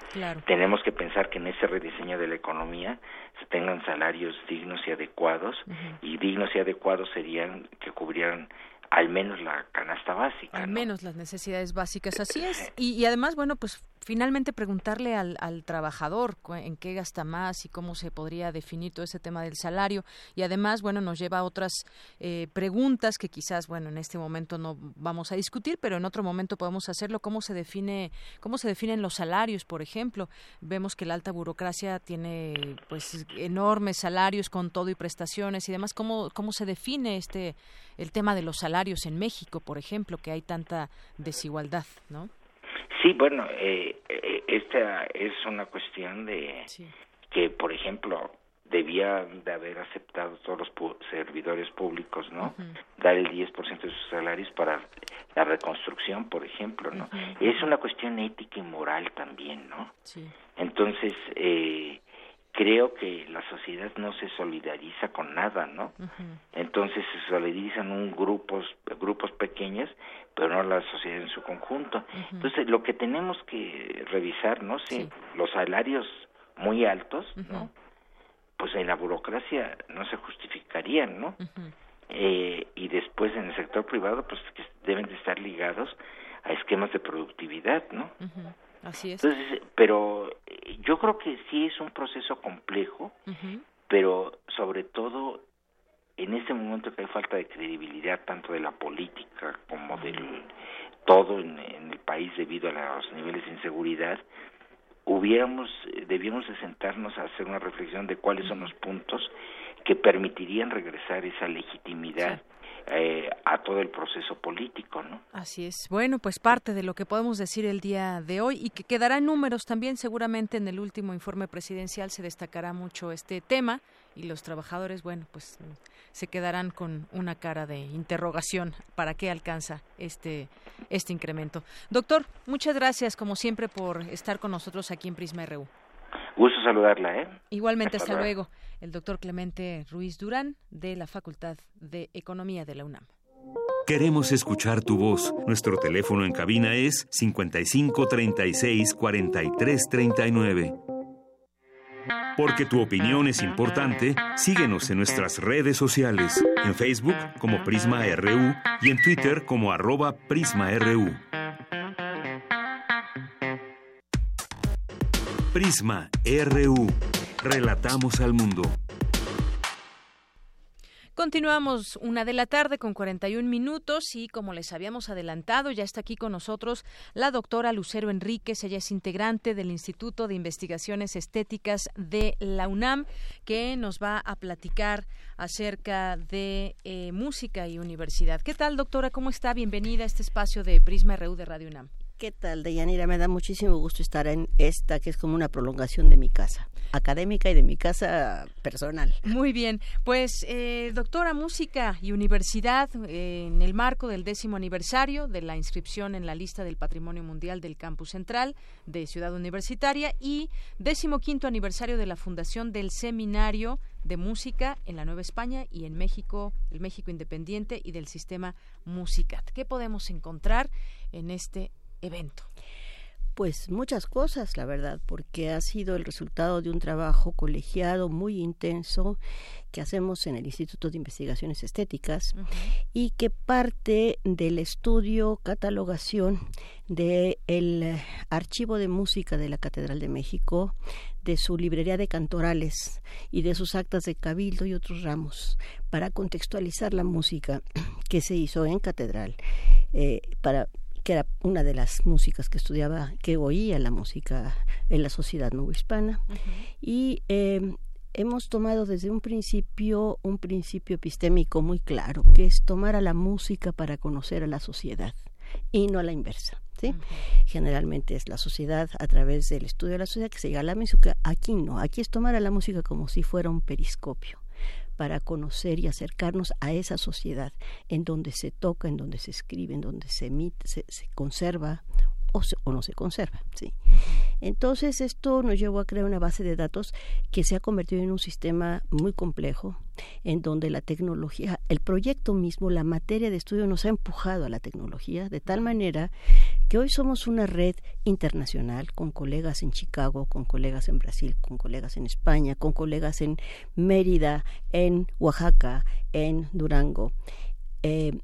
Tenemos que pensar que en ese rediseño de la economía se tengan salarios dignos y adecuados, y dignos y adecuados serían que cubrieran al menos la canasta básica. Al menos las necesidades básicas, así es. Y, y además, bueno, pues finalmente preguntarle al, al, trabajador en qué gasta más y cómo se podría definir todo ese tema del salario. Y además bueno nos lleva a otras eh, preguntas que quizás bueno en este momento no vamos a discutir pero en otro momento podemos hacerlo. Cómo se define cómo se definen los salarios por ejemplo vemos que la alta burocracia tiene pues enormes salarios con todo y prestaciones y demás. Cómo cómo se define este el tema de los salarios en México por ejemplo que hay tanta desigualdad no Sí, bueno, eh, eh, esta es una cuestión de que, por ejemplo, debía de haber aceptado todos los servidores públicos, ¿no? Dar el 10% de sus salarios para la reconstrucción, por ejemplo, ¿no? Es una cuestión ética y moral también, ¿no? Sí. Entonces, eh, creo que la sociedad no se solidariza con nada, ¿no? Entonces se solidarizan un grupos grupos pequeños, pero no la sociedad en su conjunto. Entonces lo que tenemos que revisar, no sé, los salarios muy altos, ¿no? Pues en la burocracia no se justificarían, ¿no? eh, y después en el sector privado, pues que deben de estar ligados a esquemas de productividad, ¿no? Así es. Entonces, pero eh, yo creo que sí es un proceso complejo, pero sobre todo en este momento que hay falta de credibilidad tanto de la política como del todo en, el país debido a los niveles de inseguridad, hubiéramos, eh, debíamos de sentarnos a hacer una reflexión de cuáles son los puntos que permitirían regresar esa legitimidad eh, a todo el proceso político, ¿no? Así es. Bueno, pues parte de lo que podemos decir el día de hoy y que quedará en números también, seguramente en el último informe presidencial se destacará mucho este tema y los trabajadores, bueno, pues se quedarán con una cara de interrogación para qué alcanza este este incremento. Doctor, muchas gracias como siempre por estar con nosotros aquí en Prisma RU. Gusto saludarla, ¿eh? Igualmente, hasta, luego. El doctor Clemente Ruiz Durán, de la Facultad de Economía de la UNAM. Queremos escuchar tu voz. Nuestro teléfono en cabina es 55 36 43 39. Porque tu opinión es importante, síguenos en nuestras redes sociales, en Facebook como Prisma RU y en Twitter como arroba PrismaRU. Prisma RU. Relatamos al mundo. Continuamos una de la tarde con 41 minutos y como les habíamos adelantado, ya está aquí con nosotros la doctora Lucero Enríquez. Ella es integrante del Instituto de Investigaciones Estéticas de la UNAM, que nos va a platicar acerca de eh, música y universidad. ¿Qué tal, doctora? ¿Cómo está? Bienvenida a este espacio de Prisma RU de Radio UNAM. ¿Qué tal, Deyanira? Me da muchísimo gusto estar en esta, que es como una prolongación de mi casa académica y de mi casa personal. Muy bien, pues eh, doctora música y universidad eh, en el marco del décimo aniversario de la inscripción en la lista del Patrimonio Mundial del Campus Central de Ciudad Universitaria y décimo quinto aniversario de la fundación del Seminario de Música en la Nueva España y en México, el México Independiente y del sistema Musicat. ¿Qué podemos encontrar en este evento? Pues muchas cosas, la verdad, porque ha sido el resultado de un trabajo colegiado muy intenso que hacemos en el Instituto de Investigaciones Estéticas y que parte del estudio, catalogación del el archivo de música de la Catedral de México, de su librería de cantorales y de sus actas de cabildo y otros ramos para contextualizar la música que se hizo en catedral eh, para que era una de las músicas que estudiaba, que oía la música en la sociedad nuevo hispana. Y em, hemos tomado desde un principio un principio epistémico muy claro, que es tomar a la música para conocer a la sociedad y no a la inversa. ¿sí? Generalmente es la sociedad a través del estudio de la sociedad que se llega a la música. Aquí no, aquí es tomar a la música como si fuera un periscopio para conocer y acercarnos a esa sociedad en donde se toca, en donde se escribe, en donde se emite, se, conserva o, o, no se conserva. ¿sí? Entonces esto nos llevó a crear una base de datos que se ha convertido en un sistema muy complejo, en donde la tecnología, el proyecto mismo, la materia de estudio nos ha empujado a la tecnología de tal manera que hoy somos una red internacional con colegas en Chicago, con colegas en Brasil, con colegas en España, con colegas en Mérida, en Oaxaca, en Durango, eh,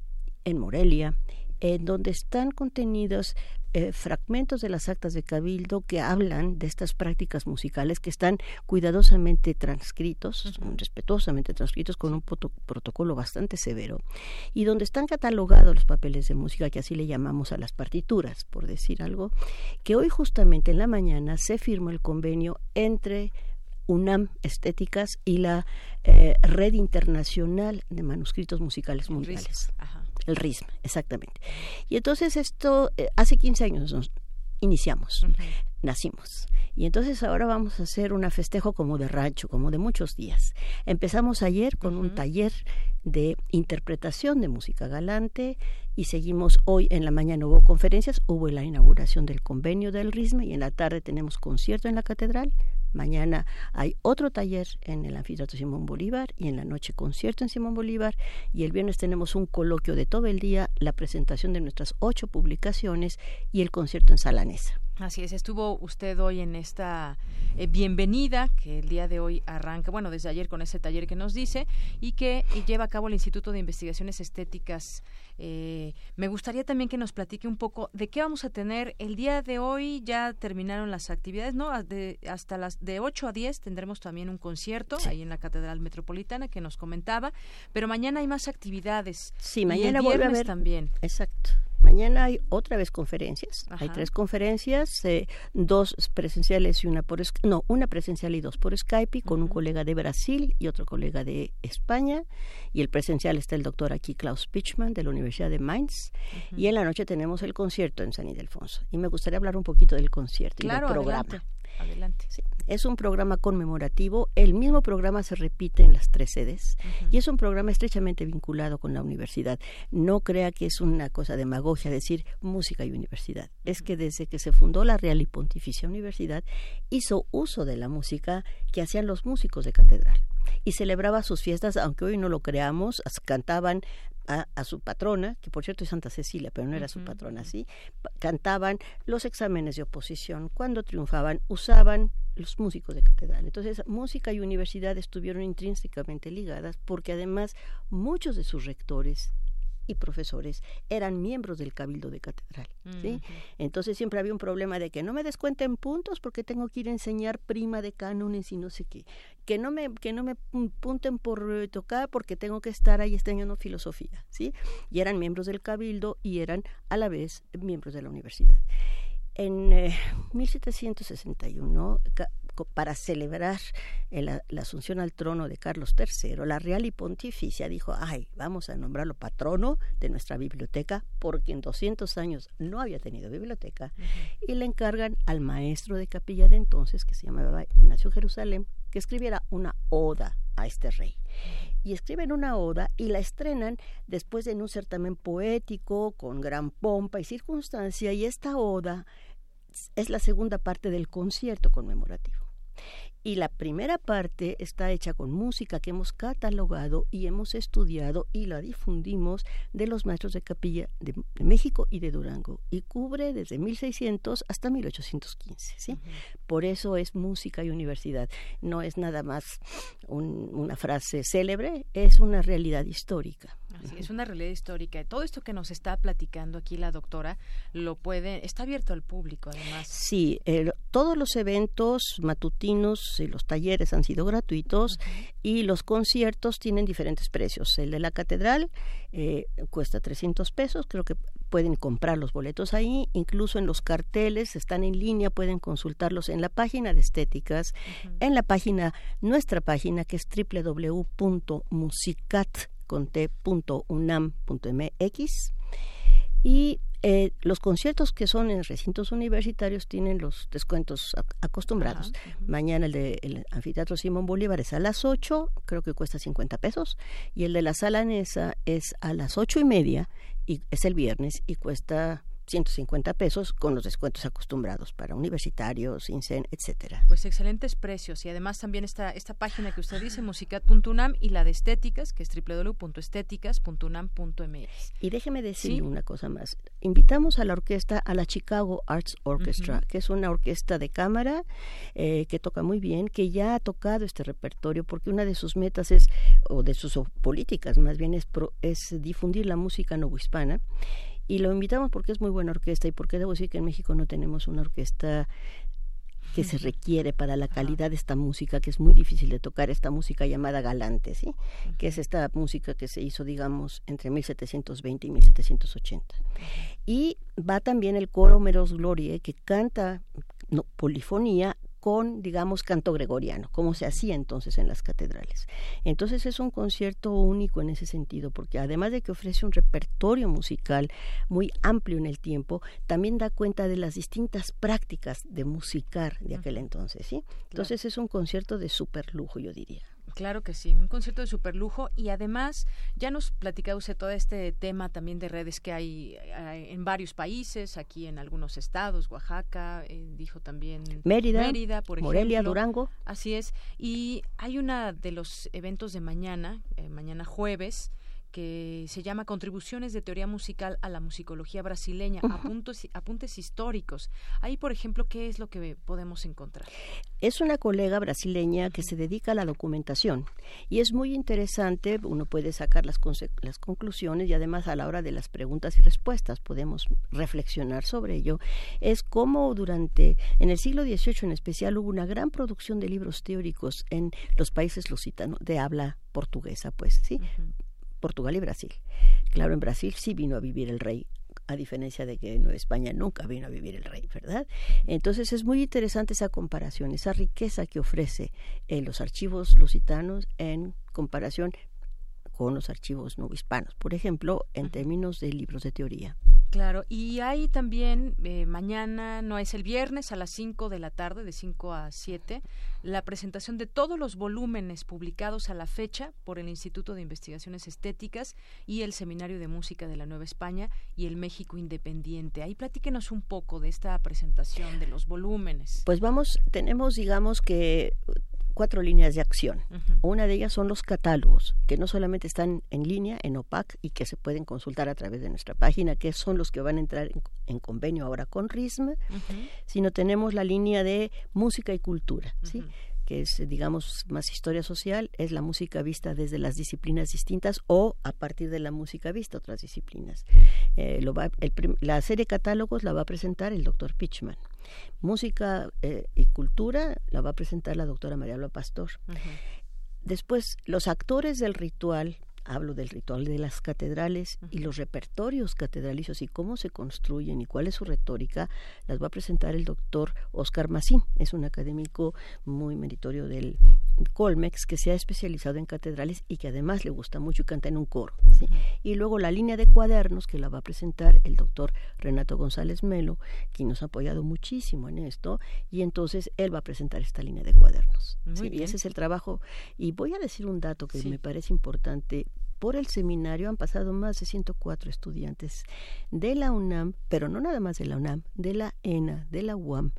en Morelia, en donde están contenidos eh, fragmentos de las actas de Cabildo que hablan de estas prácticas musicales que están cuidadosamente transcritos, respetuosamente transcritos con un protocolo bastante severo, y donde están catalogados los papeles de música, que así le llamamos a las partituras, por decir algo, que hoy justamente en la mañana se firmó el convenio entre UNAM Estéticas y la eh, Red Internacional de Manuscritos Musicales Mundiales el RISM, exactamente. Y entonces esto, eh, hace 15 años nos iniciamos, nacimos. Y entonces ahora vamos a hacer un festejo como de rancho, como de muchos días. Empezamos ayer con un taller de interpretación de música galante y seguimos hoy en la mañana hubo conferencias, hubo la inauguración del convenio del RISM y en la tarde tenemos concierto en la catedral, Mañana hay otro taller en el anfiteatro Simón Bolívar y en la noche concierto en Simón Bolívar y el viernes tenemos un coloquio de todo el día, la presentación de nuestras ocho publicaciones y el concierto en Salanesa. Así es, estuvo usted hoy en esta eh, bienvenida que el día de hoy arranca, bueno, desde ayer con ese taller que nos dice y que lleva a cabo el Instituto de Investigaciones Estéticas. Eh, me gustaría también que nos platique un poco de qué vamos a tener el día de hoy. Ya terminaron las actividades, ¿no? hasta las de 8 a 10 tendremos también un concierto ahí en la Catedral Metropolitana que nos comentaba, pero mañana hay más actividades. Sí, mañana y a también. Exacto. Mañana hay otra vez conferencias. Hay tres conferencias, eh, dos presenciales y una por no, una presencial y dos por Skype con un colega de Brasil y otro colega de España. Y el presencial está el doctor aquí Klaus Pichman de la Universidad de Mainz. Y en la noche tenemos el concierto en San Ildefonso. Y me gustaría hablar un poquito del concierto y del programa. Adelante. Es un programa conmemorativo. El mismo programa se repite en las tres sedes y es un programa estrechamente vinculado con la universidad. No crea que es una cosa demagogia decir música y universidad. Es que desde que se fundó la Real y Pontificia Universidad hizo uso de la música que hacían los músicos de catedral y celebraba sus fiestas, aunque hoy no lo creamos, cantaban a, su patrona, que por cierto es Santa Cecilia, pero no era su patrona, ¿sí? Cantaban los exámenes de oposición, cuando triunfaban, usaban los músicos de catedral. Entonces, música y universidad estuvieron intrínsecamente ligadas porque además muchos de sus rectores y profesores eran miembros del cabildo de catedral. ¿sí? Entonces siempre había un problema de que no me descuenten puntos porque tengo que ir a enseñar prima de cánones y no sé qué. Que no me, que no me punten por eh, tocar porque tengo que estar ahí este año filosofía. ¿sí? Y eran miembros del cabildo y eran a la vez miembros de la universidad. En 1761, eh, para celebrar la asunción al trono de Carlos III, la Real y Pontificia dijo, ay, vamos a nombrarlo patrono de nuestra biblioteca, porque en 200 años no había tenido biblioteca, y le encargan al maestro de capilla de entonces, que se llamaba Ignacio Jerusalén, que escribiera una oda a este rey. Y escriben una oda y la estrenan después de un certamen poético, con gran pompa y circunstancia, y esta oda es la segunda parte del concierto conmemorativo. Y la primera parte está hecha con música que hemos catalogado y hemos estudiado y la difundimos de los maestros de capilla de, México y de Durango. Y cubre desde 1600 hasta 1815. ¿sí? Por eso es música y universidad. No es nada más una frase célebre, es una realidad histórica. Así, es una realidad histórica. Todo esto que nos está platicando aquí la doctora lo puede, está abierto al público además. Sí, todos los eventos matutinos y los talleres han sido gratuitos y los conciertos tienen diferentes precios. El de la catedral eh, cuesta 300 pesos, creo que pueden comprar los boletos ahí, incluso en los carteles están en línea, pueden consultarlos en la página de estéticas, en la página, nuestra página que es www.musicat.com conte.unam.mx y eh, los conciertos que son en recintos universitarios tienen los descuentos acostumbrados. Mañana el del Anfiteatro Simón Bolívar es a las 8, creo que cuesta 50 pesos, y el de la Sala Nesa es a las ocho y media, y es el viernes, y cuesta 150 pesos con los descuentos acostumbrados para universitarios, INSEN, etcétera. Pues excelentes precios y además también está esta página que usted dice, musicat.unam y la de estéticas, que es www.estéticas.unam.mx. Y déjeme decir una cosa más. Invitamos a la orquesta, a la Chicago Arts Orchestra, que es una orquesta de cámara eh, que toca muy bien, que ya ha tocado este repertorio porque una de sus metas es, o de sus políticas más bien, es, es difundir la música novohispana y lo invitamos porque es muy buena orquesta y porque debo decir que en México no tenemos una orquesta que se requiere para la calidad de esta música, que es muy difícil de tocar, esta música llamada galante, ¿sí? Que es esta música que se hizo, digamos, entre 1720 y 1780. Y va también el coro Meros Glorie, que canta no, polifonía con, digamos, canto gregoriano, como se hacía entonces en las catedrales. Entonces es un concierto único en ese sentido, porque además de que ofrece un repertorio musical muy amplio en el tiempo, también da cuenta de las distintas prácticas de musicar de aquel entonces, ¿sí? Entonces es un concierto de super lujo, yo diría. Claro que sí, un concierto de super lujo y además ya nos platicaba usted todo este tema también de redes que hay eh, en varios países, aquí en algunos estados, Oaxaca, eh, dijo también Mérida, Mérida por Morelia, Durango. Así es, y hay una de los eventos de mañana, eh, mañana jueves, que se llama Contribuciones de Teoría Musical a la Musicología Brasileña, apuntes, apuntes históricos. Ahí, por ejemplo, ¿qué es lo que podemos encontrar? Es una colega brasileña que se dedica a la documentación y es muy interesante, uno puede sacar las, las conclusiones y además a la hora de las preguntas y respuestas podemos reflexionar sobre ello, es cómo durante, en el siglo XVIII en especial, hubo una gran producción de libros teóricos en los países lusitanos de habla portuguesa, pues, ¿sí? Portugal y Brasil. Claro, en Brasil sí vino a vivir el rey a diferencia de que en España nunca vino a vivir el rey, ¿verdad? Entonces es muy interesante esa comparación, esa riqueza que ofrece eh, los archivos lusitanos en comparación con los archivos no hispanos, por ejemplo, en términos de libros de teoría. Claro, y hay también eh, mañana, no es el viernes, a las 5 de la tarde, de 5 a 7, la presentación de todos los volúmenes publicados a la fecha por el Instituto de Investigaciones Estéticas y el Seminario de Música de la Nueva España y el México Independiente. Ahí platíquenos un poco de esta presentación de los volúmenes. Pues vamos, tenemos, digamos que cuatro líneas de acción. Una de ellas son los catálogos, que no solamente están en línea, en OPAC, y que se pueden consultar a través de nuestra página, que son los que van a entrar en, convenio ahora con RISM, sino tenemos la línea de música y cultura, ¿sí? Que es, digamos, más historia social, es la música vista desde las disciplinas distintas o a partir de la música vista otras disciplinas. Eh, lo va, la serie catálogos la va a presentar el doctor Pitchman. Música eh, y cultura la va a presentar la doctora María Pastor. Después, los actores del ritual hablo del ritual de las catedrales y los repertorios catedralicios y cómo se construyen y cuál es su retórica, las va a presentar el doctor Oscar Massín, es un académico muy meritorio del Colmex que se ha especializado en catedrales y que además le gusta mucho y canta en un coro. Y luego la línea de cuadernos que la va a presentar el doctor Renato González Melo, quien nos ha apoyado muchísimo en esto, y entonces él va a presentar esta línea de cuadernos. Y ese es el trabajo. Y voy a decir un dato que me parece importante por el seminario han pasado más de 104 estudiantes de la UNAM, pero no nada más de la UNAM, de la ENA, de la UAM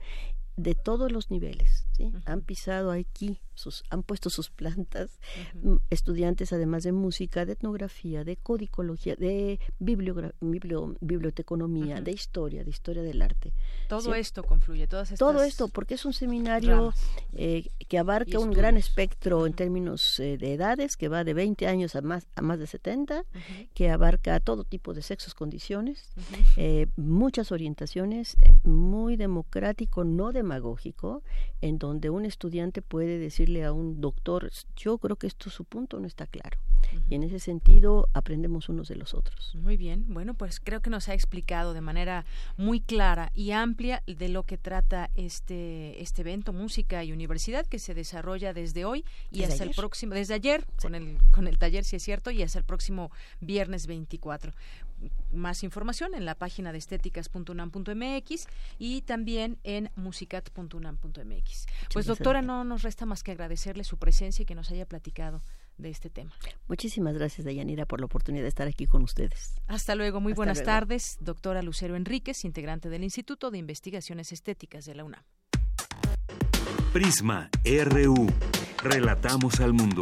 de todos los niveles. ¿sí? Han pisado aquí, sus, han puesto sus plantas, mm, estudiantes además de música, de etnografía, de codicología, de biblioteconomía, de historia, de historia del arte. Todo esto confluye, todas estas... Todo esto, porque es un seminario eh, que abarca un gran espectro en términos eh, de edades, que va de 20 años a más, a más de 70, que abarca todo tipo de sexos, condiciones, eh, muchas orientaciones, muy democrático, no demagógico, en donde un estudiante puede decirle a un doctor, yo creo que esto su punto no está claro. Y en ese sentido aprendemos unos de los otros. Muy bien, bueno, pues creo que nos ha explicado de manera muy clara y amplia de lo que trata este, este evento, música y universidad, que se desarrolla desde hoy y hasta el próximo, desde ayer, con, el, con el taller, si es cierto, y hasta el próximo viernes 24 más información en la página de estéticas.unam.mx y también en musicat.unam.mx. Pues doctora, no nos resta más que agradecerle su presencia y que nos haya platicado de este tema. Muchísimas gracias, Dayanira, por la oportunidad de estar aquí con ustedes. Hasta luego, muy buenas tardes. Doctora Lucero Enríquez, integrante del Instituto de Investigaciones Estéticas de la UNAM. Prisma RU. Relatamos al mundo.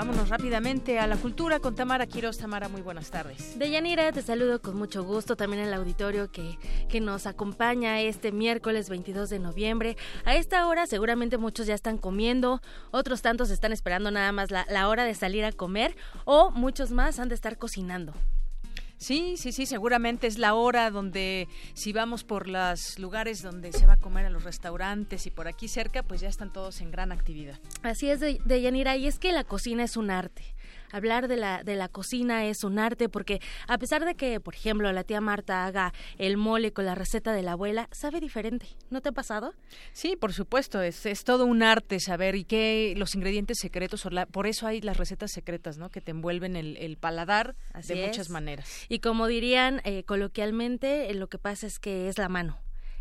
Vámonos rápidamente a la cultura con Tamara Quiroz. Tamara, muy buenas tardes. Deyanira, te saludo con mucho gusto también el auditorio que, que nos acompaña este miércoles 22 de noviembre. A esta hora seguramente muchos ya están comiendo, otros tantos están esperando nada más la, la hora de salir a comer o muchos más han de estar cocinando. Sí, sí, sí, seguramente es la hora donde si vamos por los lugares donde se va a comer a los restaurantes y por aquí cerca, pues ya están todos en gran actividad. Así es, de, de Yanira, y es que la cocina es un arte hablar de la, de la cocina es un arte porque a pesar de que, por ejemplo, la tía Marta haga el mole con la receta de la abuela, sabe diferente. ¿No te ha pasado? Sí, por supuesto, es, es todo un arte saber y qué los ingredientes secretos, por eso hay las recetas secretas, ¿no? Que te envuelven el, el paladar de muchas maneras. Y como dirían eh, coloquialmente, eh, lo que pasa es que es la mano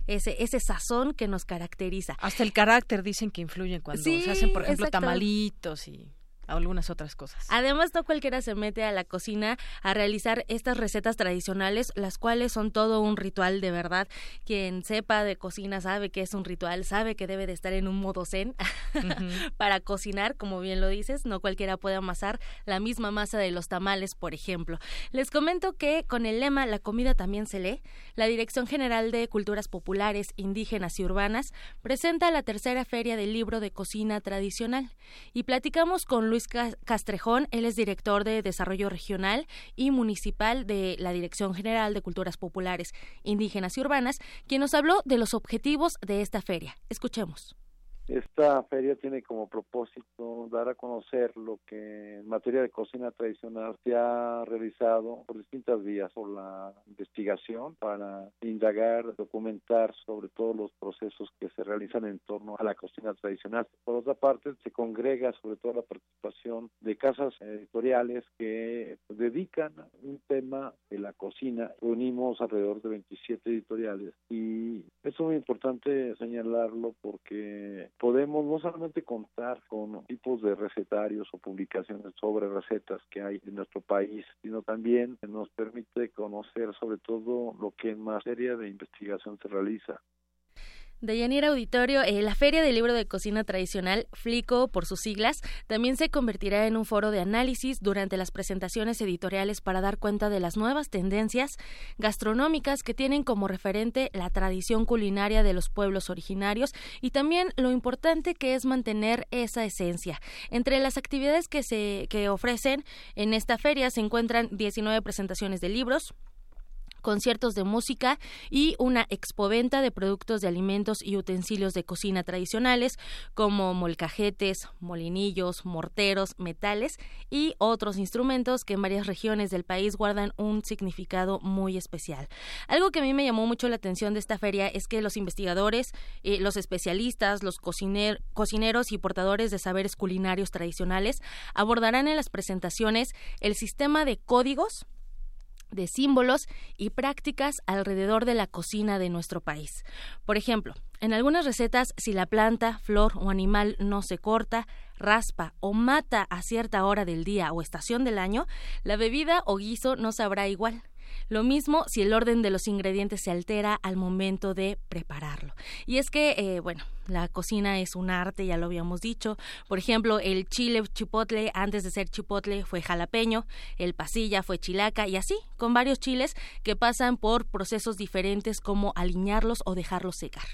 ese, ese sazón que nos caracteriza. Hasta el carácter dicen que influyen cuando se hacen, por ejemplo, tamalitos y algunas otras cosas. Además, no cualquiera se mete a la cocina a realizar estas recetas tradicionales, las cuales son todo un ritual de verdad. Quien sepa de cocina sabe que es un ritual, sabe que debe de estar en un modo zen para cocinar, como bien lo dices, no cualquiera puede amasar la misma masa de los tamales, por ejemplo. Les comento que con el lema La comida también se lee, la Dirección General de Culturas Populares, Indígenas y Urbanas presenta la tercera feria del libro de cocina tradicional y platicamos con Luis Luis Castrejón, él es director de Desarrollo Regional y Municipal de la Dirección General de Culturas Populares, Indígenas y Urbanas, quien nos habló de los objetivos de esta feria. Escuchemos. Esta feria tiene como propósito dar a conocer lo que en materia de cocina tradicional se ha realizado por distintas vías, por la investigación para indagar, documentar sobre todos los procesos que se realizan en torno a la cocina tradicional. Por otra parte, se congrega sobre todo la participación de casas editoriales que dedican un tema de la cocina. Unimos alrededor de 27 editoriales y es muy importante señalarlo porque podemos no solamente contar con tipos de recetarios o publicaciones sobre recetas que hay en nuestro país, sino también nos permite conocer sobre todo lo que en materia de investigación se realiza. Deyanira Auditorio, eh, la Feria del Libro de Cocina Tradicional, FLICO por sus siglas, también se convertirá en un foro de análisis durante las presentaciones editoriales para dar cuenta de las nuevas tendencias gastronómicas que tienen como referente la tradición culinaria de los pueblos originarios y también lo importante que es mantener esa esencia. Entre las actividades que se que ofrecen en esta feria se encuentran 19 presentaciones de libros, conciertos de música y una expoventa de productos de alimentos y utensilios de cocina tradicionales como molcajetes, molinillos, morteros, metales y otros instrumentos que en varias regiones del país guardan un significado muy especial. Algo que a mí me llamó mucho la atención de esta feria es que los investigadores, eh, los especialistas, los cocineros y portadores de saberes culinarios tradicionales abordarán en las presentaciones el sistema de códigos de símbolos y prácticas alrededor de la cocina de nuestro país. Por ejemplo, en algunas recetas, si la planta, flor o animal no se corta, raspa o mata a cierta hora del día o estación del año, la bebida o guiso no sabrá igual. Lo mismo si el orden de los ingredientes se altera al momento de prepararlo. Y es que, eh, bueno, la cocina es un arte, ya lo habíamos dicho. Por ejemplo, el chile chipotle, antes de ser chipotle, fue jalapeño, el pasilla fue chilaca y así, con varios chiles que pasan por procesos diferentes como alinearlos o dejarlos secar.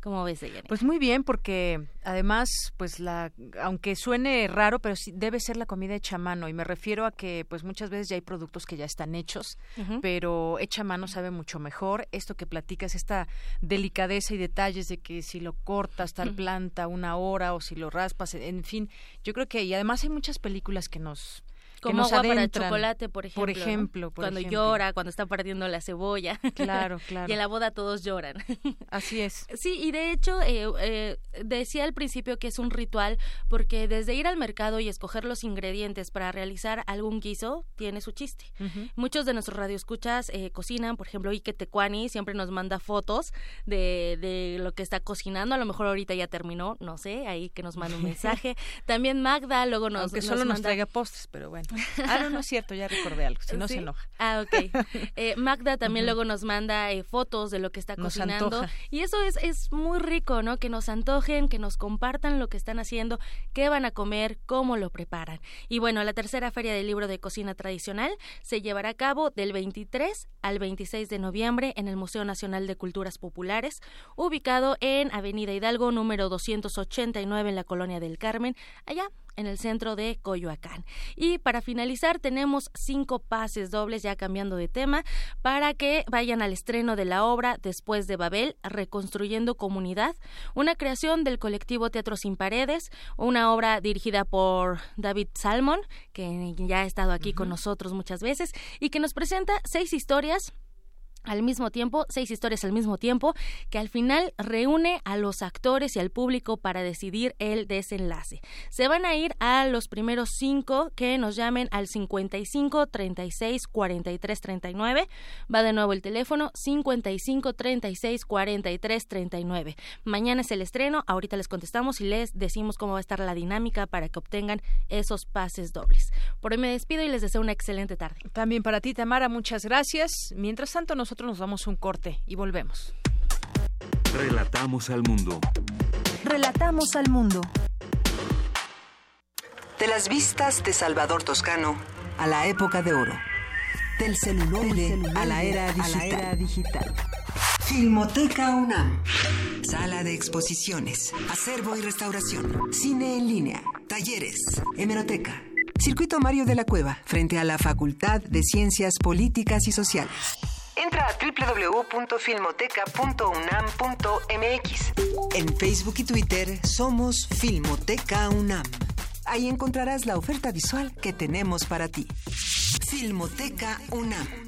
¿Cómo ves, Pues muy bien, porque además, pues la, aunque suene raro, pero sí debe ser la comida hecha a mano. Y me refiero a que, pues muchas veces ya hay productos que ya están hechos, pero hecha a mano sabe mucho mejor. Esto que platicas, esta delicadeza y detalles de que si lo cortas tal planta una hora o si lo raspas, en fin, yo creo que y además hay muchas películas que nos como agua para el chocolate, por ejemplo. Por ejemplo, cuando llora, cuando está perdiendo la cebolla. Claro, claro. y en la boda todos lloran. Así es. Sí, y de hecho eh, eh, decía al principio que es un ritual porque desde ir al mercado y escoger los ingredientes para realizar algún guiso tiene su chiste. Muchos de nuestros radioescuchas eh, cocinan, por ejemplo, Ike Tecuani siempre nos manda fotos de, de lo que está cocinando. A lo mejor ahorita ya terminó, no sé, ahí que nos manda un mensaje. También Magda luego nos Aunque solo nos traiga postres, pero bueno. Ah, no, no es cierto, ya recordé algo, si no se enoja. Ah, ok. Eh, Magda también luego nos manda eh, fotos de lo que está cocinando. Y eso es, es muy rico, ¿no? Que nos antojen, que nos compartan lo que están haciendo, qué van a comer, cómo lo preparan. Y bueno, la tercera feria del libro de cocina tradicional se llevará a cabo del 23 al 26 de noviembre en el Museo Nacional de Culturas Populares, ubicado en Avenida Hidalgo número 289 en la Colonia del Carmen, allá en el centro de Coyoacán. Y para finalizar tenemos cinco pases dobles, ya cambiando de tema, para que vayan al estreno de la obra Después de Babel, Reconstruyendo Comunidad, una creación del colectivo Teatro Sin Paredes, una obra dirigida por David Salmon, que ya ha estado aquí con nosotros muchas veces, y que nos presenta seis historias al mismo tiempo, seis historias al mismo tiempo, que al final reúne a los actores y al público para decidir el desenlace. Se van a ir a los primeros cinco que nos llamen al 55 36 43 39. Va de nuevo el teléfono 55 36 43 39. Mañana es el estreno, ahorita les contestamos y les decimos cómo va a estar la dinámica para que obtengan esos pases dobles. Por hoy me despido y les deseo una excelente tarde. También para ti, Tamara, muchas gracias. Mientras tanto, nosotros nos damos un corte y volvemos. Relatamos al mundo. Relatamos al mundo. De las vistas de Salvador Toscano a la época de oro. Del celular a, la era digital. Filmoteca UNAM. Sala de exposiciones, acervo y restauración, cine en línea, talleres, hemeroteca. Circuito Mario de la Cueva, frente a la Facultad de Ciencias Políticas y Sociales. Entra a www.filmoteca.unam.mx. En Facebook y Twitter somos Filmoteca UNAM. Ahí encontrarás la oferta visual que tenemos para ti. Filmoteca UNAM.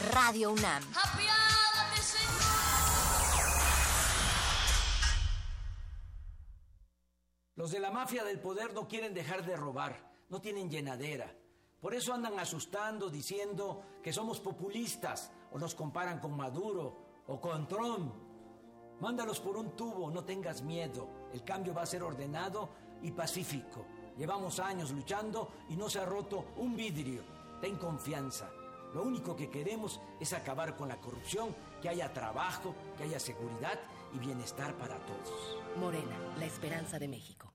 Radio UNAM. Los de la mafia del poder no quieren dejar de robar no tienen llenadera. Por eso andan asustando diciendo que somos populistas o nos comparan con Maduro o con Trump. Mándalos por un tubo, no tengas miedo. El cambio va a ser ordenado y pacífico. Llevamos años luchando y no se ha roto un vidrio. Ten confianza. Lo único que queremos es acabar con la corrupción, que haya trabajo, que haya seguridad y bienestar para todos. Morena, la esperanza de México.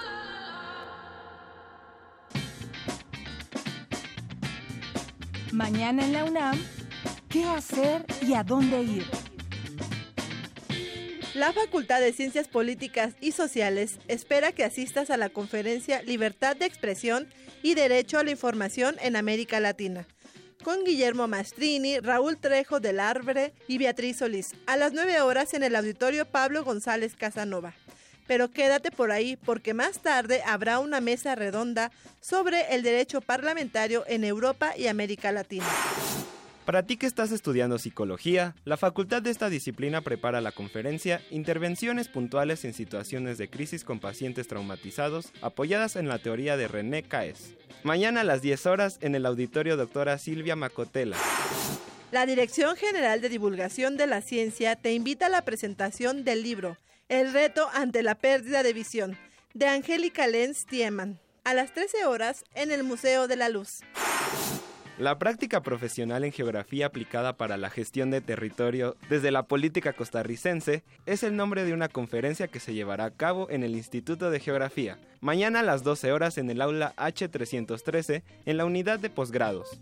Mañana en la UNAM, ¿qué hacer y a dónde ir? La Facultad de Ciencias Políticas y Sociales espera que asistas a la conferencia Libertad de Expresión y Derecho a la Información en América Latina, con Guillermo Mastrini, Raúl Trejo del Arbre y Beatriz Solís, a las 9 horas en el auditorio Pablo González Casanova. Pero quédate por ahí porque más tarde habrá una mesa redonda sobre el derecho parlamentario en Europa y América Latina. Para ti que estás estudiando psicología, la facultad de esta disciplina prepara la conferencia Intervenciones puntuales en situaciones de crisis con pacientes traumatizados, apoyadas en la teoría de René Caes. Mañana a las 10 horas en el auditorio doctora Silvia Macotela. La Dirección General de Divulgación de la Ciencia te invita a la presentación del libro El reto ante la pérdida de visión, de Angélica Lenz Tiemann, a las 13 horas en el Museo de la Luz. La práctica profesional en geografía aplicada para la gestión de territorio desde la política costarricense es el nombre de una conferencia que se llevará a cabo en el Instituto de Geografía, mañana a las 12 horas en el aula H313 en la unidad de posgrados.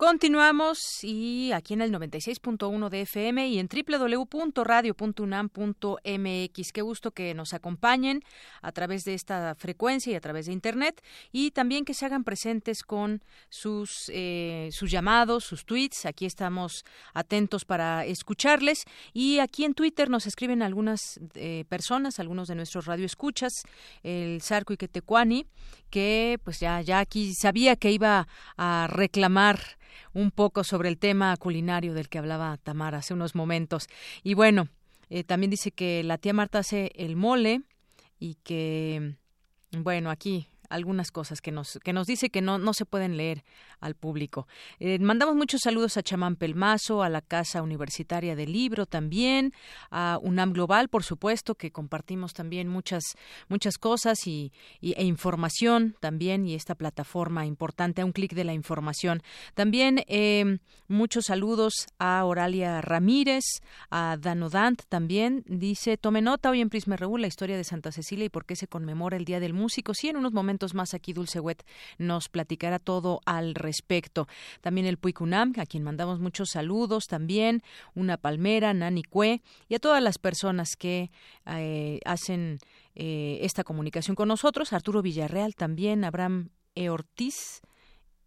Continuamos y aquí en el 96.1 de FM y en www.radio.unam.mx. Qué gusto que nos acompañen a través de esta frecuencia y a través de Internet y también que se hagan presentes con sus, eh, sus llamados, sus tweets. Aquí estamos atentos para escucharles y aquí en Twitter nos escriben algunas eh, personas, algunos de nuestros radioescuchas, el Sarco Iquetecuani, que pues ya, ya aquí sabía que iba a reclamar un poco sobre el tema culinario del que hablaba Tamara hace unos momentos. Y bueno, eh, también dice que la tía Marta hace el mole y que, bueno, aquí algunas cosas que nos, que nos dice que no, no se pueden leer al público. Eh, mandamos muchos saludos a Chamán Pelmazo, a la Casa Universitaria del Libro también, a UNAM Global, por supuesto, que compartimos también muchas, muchas cosas y, e información también, y esta plataforma importante, a un clic de la información. También eh, muchos saludos a Oralia Ramírez, a Danodant también, dice, tome nota hoy en Prisma Reú la historia de Santa Cecilia y por qué se conmemora el Día del Músico. Sí, en unos momentos más aquí Dulce Wet nos platicará todo al respecto. También el Puicunam, a quien mandamos muchos saludos también, una palmera, Nani Cue, y a todas las personas que eh, hacen eh, esta comunicación con nosotros, Arturo Villarreal también, Abraham E. Ortiz,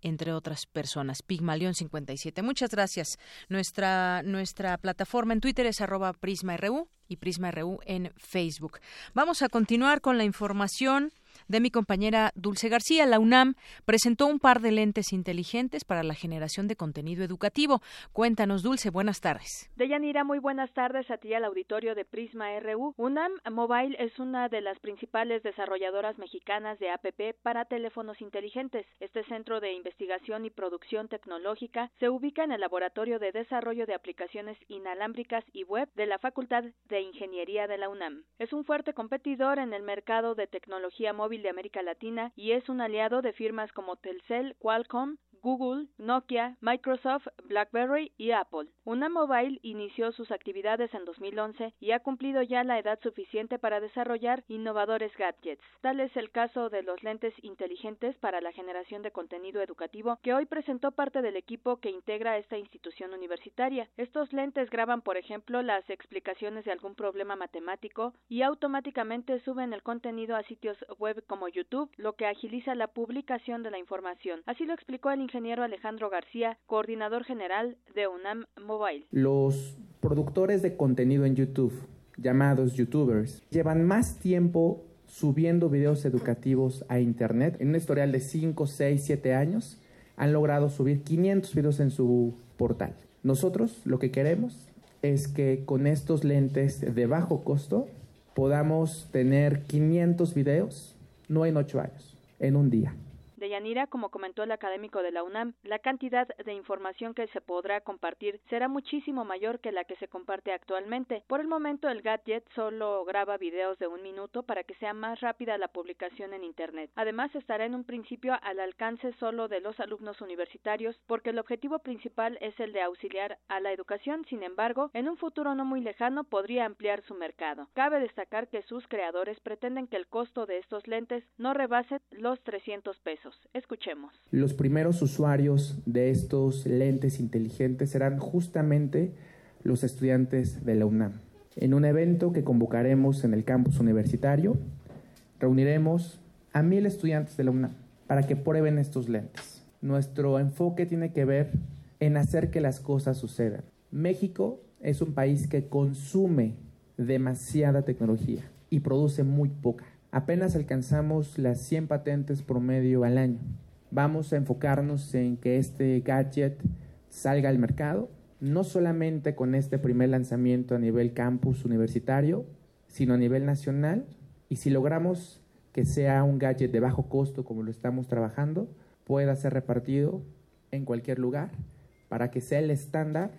entre otras personas. Pigmalión 57. Muchas gracias. Nuestra, nuestra plataforma en Twitter es arroba PrismaRU y PrismaRU en Facebook. Vamos a continuar con la información de mi compañera Dulce García. La UNAM presentó un par de lentes inteligentes para la generación de contenido educativo. Cuéntanos, Dulce, buenas tardes. Deyanira, muy buenas tardes a ti al auditorio de Prisma RU. UNAM Mobile es una de las principales desarrolladoras mexicanas de APP para teléfonos inteligentes. Este centro de investigación y producción tecnológica se ubica en el Laboratorio de Desarrollo de Aplicaciones Inalámbricas y Web de la Facultad de Ingeniería de la UNAM. Es un fuerte competidor en el mercado de tecnología móvil de América Latina y es un aliado de firmas como Telcel, Qualcomm, Google, Nokia, Microsoft, BlackBerry y Apple. Una Mobile inició sus actividades en 2011 y ha cumplido ya la edad suficiente para desarrollar innovadores gadgets. Tal es el caso de los lentes inteligentes para la generación de contenido educativo que hoy presentó parte del equipo que integra esta institución universitaria. Estos lentes graban, por ejemplo, las explicaciones de algún problema matemático y automáticamente suben el contenido a sitios web como YouTube, lo que agiliza la publicación de la información. Así lo explicó el ingeniero Alejandro García, coordinador general de UNAM Mobile. Los productores de contenido en YouTube, llamados youtubers, llevan más tiempo subiendo videos educativos a Internet. En un historial de 5, 6, 7 años, han logrado subir 500 videos en su portal. Nosotros lo que queremos es que con estos lentes de bajo costo podamos tener 500 videos, no en 8 años, en un día. De Yanira, como comentó el académico de la UNAM, la cantidad de información que se podrá compartir será muchísimo mayor que la que se comparte actualmente. Por el momento, el gadget solo graba videos de un minuto para que sea más rápida la publicación en Internet. Además, estará en un principio al alcance solo de los alumnos universitarios, porque el objetivo principal es el de auxiliar a la educación. Sin embargo, en un futuro no muy lejano podría ampliar su mercado. Cabe destacar que sus creadores pretenden que el costo de estos lentes no rebase los 300 pesos. Escuchemos. Los primeros usuarios de estos lentes inteligentes serán justamente los estudiantes de la UNAM. En un evento que convocaremos en el campus universitario, reuniremos a mil estudiantes de la UNAM para que prueben estos lentes. Nuestro enfoque tiene que ver en hacer que las cosas sucedan. México es un país que consume demasiada tecnología y produce muy poca apenas alcanzamos las 100 patentes promedio al año. Vamos a enfocarnos en que este gadget salga al mercado, no solamente con este primer lanzamiento a nivel campus universitario, sino a nivel nacional. Y si logramos que sea un gadget de bajo costo como lo estamos trabajando, pueda ser repartido en cualquier lugar para que sea el estándar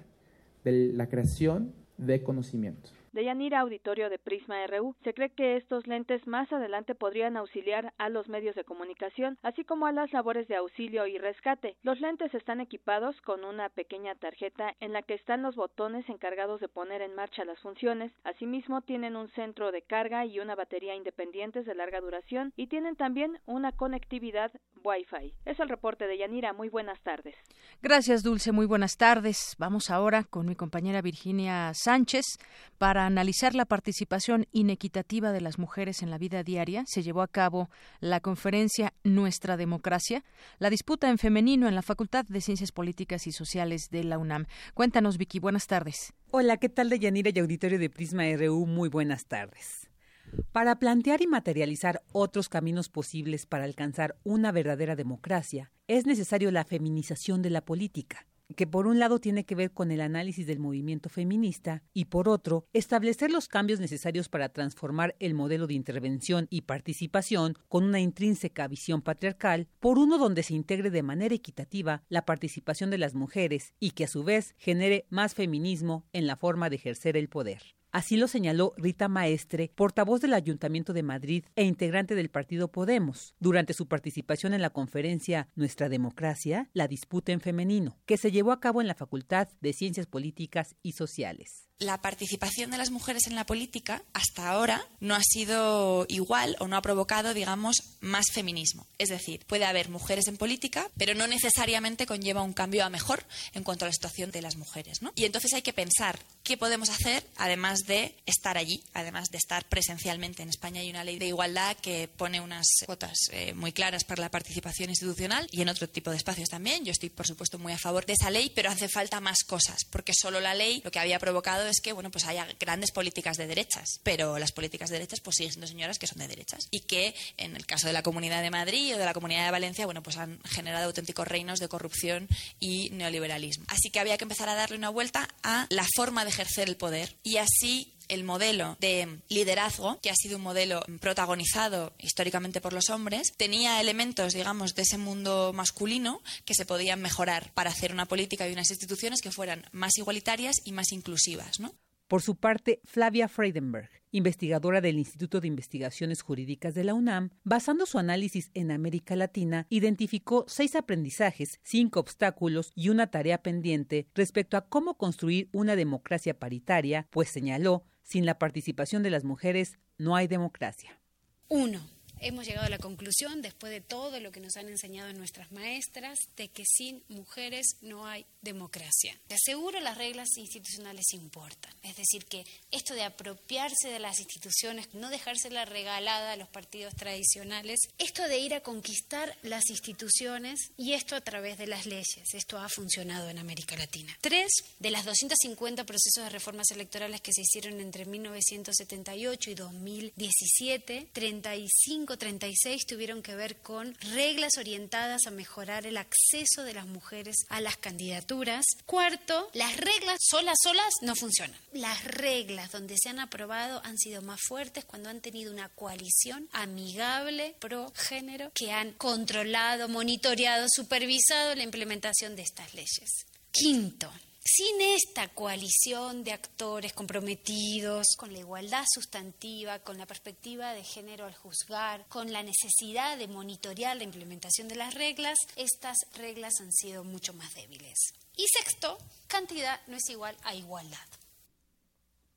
de la creación de conocimiento. De Yanira Auditorio de Prisma RU, se cree que estos lentes más adelante podrían auxiliar a los medios de comunicación, así como a las labores de auxilio y rescate. Los lentes están equipados con una pequeña tarjeta en la que están los botones encargados de poner en marcha las funciones. Asimismo, tienen un centro de carga y una batería independientes de larga duración y tienen también una conectividad Wi-Fi. Es el reporte de Yanira. Muy buenas tardes. Gracias, Dulce. Muy buenas tardes. Vamos ahora con mi compañera Virginia Sánchez para analizar la participación inequitativa de las mujeres en la vida diaria, se llevó a cabo la conferencia Nuestra Democracia, la disputa en femenino en la Facultad de Ciencias Políticas y Sociales de la UNAM. Cuéntanos, Vicky, buenas tardes. Hola, ¿qué tal de Yanira y Auditorio de Prisma RU? Muy buenas tardes. Para plantear y materializar otros caminos posibles para alcanzar una verdadera democracia, es necesario la feminización de la política que por un lado tiene que ver con el análisis del movimiento feminista y por otro, establecer los cambios necesarios para transformar el modelo de intervención y participación con una intrínseca visión patriarcal por uno donde se integre de manera equitativa la participación de las mujeres y que a su vez genere más feminismo en la forma de ejercer el poder. Así lo señaló Rita Maestre, portavoz del Ayuntamiento de Madrid e integrante del partido Podemos, durante su participación en la conferencia Nuestra Democracia, la disputa en femenino, que se llevó a cabo en la Facultad de Ciencias Políticas y Sociales la participación de las mujeres en la política hasta ahora no ha sido igual o no ha provocado, digamos, más feminismo. Es decir, puede haber mujeres en política, pero no necesariamente conlleva un cambio a mejor en cuanto a la situación de las mujeres. ¿no? Y entonces hay que pensar qué podemos hacer además de estar allí, además de estar presencialmente. En España hay una ley de igualdad que pone unas cuotas eh, muy claras para la participación institucional y en otro tipo de espacios también. Yo estoy, por supuesto, muy a favor de esa ley, pero hace falta más cosas, porque solo la ley lo que había provocado es que, bueno, pues haya grandes políticas de derechas, pero las políticas de derechas pues siguen siendo señoras que son de derechas y que en el caso de la Comunidad de Madrid o de la Comunidad de Valencia, bueno, pues han generado auténticos reinos de corrupción y neoliberalismo. Así que había que empezar a darle una vuelta a la forma de ejercer el poder y así el modelo de liderazgo, que ha sido un modelo protagonizado históricamente por los hombres, tenía elementos, digamos, de ese mundo masculino que se podían mejorar para hacer una política y unas instituciones que fueran más igualitarias y más inclusivas, ¿no? Por su parte, Flavia Freidenberg, investigadora del Instituto de Investigaciones Jurídicas de la UNAM, basando su análisis en América Latina, identificó seis aprendizajes, cinco obstáculos y una tarea pendiente respecto a cómo construir una democracia paritaria, pues señaló sin la participación de las mujeres no hay democracia. Uno, hemos llegado a la conclusión, después de todo lo que nos han enseñado nuestras maestras, de que sin mujeres no hay democracia. Te aseguro las reglas institucionales importan. Es decir, que esto de apropiarse de las instituciones, no dejársela regalada a los partidos tradicionales, esto de ir a conquistar las instituciones y esto a través de las leyes. Esto ha funcionado en América Latina. Tres, de las 250 procesos de reformas electorales que se hicieron entre 1978 y 2017, 35, 36 tuvieron que ver con reglas orientadas a mejorar el acceso de las mujeres a las candidaturas Cuarto, las reglas solas, solas no funcionan. Las reglas donde se han aprobado han sido más fuertes cuando han tenido una coalición amigable pro género que han controlado, monitoreado, supervisado la implementación de estas leyes. Quinto, sin esta coalición de actores comprometidos con la igualdad sustantiva, con la perspectiva de género al juzgar, con la necesidad de monitorear la implementación de las reglas, estas reglas han sido mucho más débiles. Y sexto, cantidad no es igual a igualdad.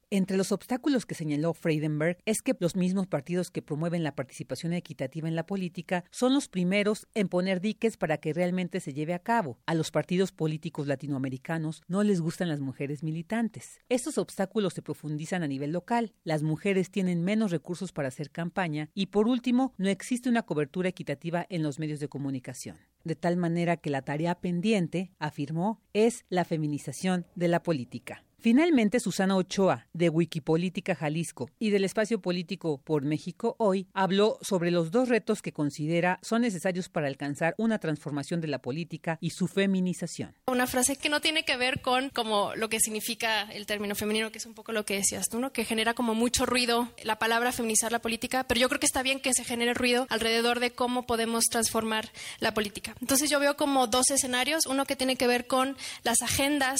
Entre los obstáculos que señaló Freidenberg es que los mismos partidos que promueven la participación equitativa en la política son los primeros en poner diques para que realmente se lleve a cabo. A los partidos políticos latinoamericanos no les gustan las mujeres militantes. Estos obstáculos se profundizan a nivel local. Las mujeres tienen menos recursos para hacer campaña y por último no existe una cobertura equitativa en los medios de comunicación. De tal manera que la tarea pendiente, afirmó, es la feminización de la política. Finalmente, Susana Ochoa, de Wikipolítica Jalisco y del Espacio Político por México Hoy, habló sobre los dos retos que considera son necesarios para alcanzar una transformación de la política y su feminización. Una frase que no tiene que ver con como lo que significa el término femenino, que es un poco lo que decías tú, que genera como mucho ruido la palabra feminizar la política, pero yo creo que está bien que se genere ruido alrededor de cómo podemos transformar la política. Entonces yo veo como dos escenarios, uno que tiene que ver con las agendas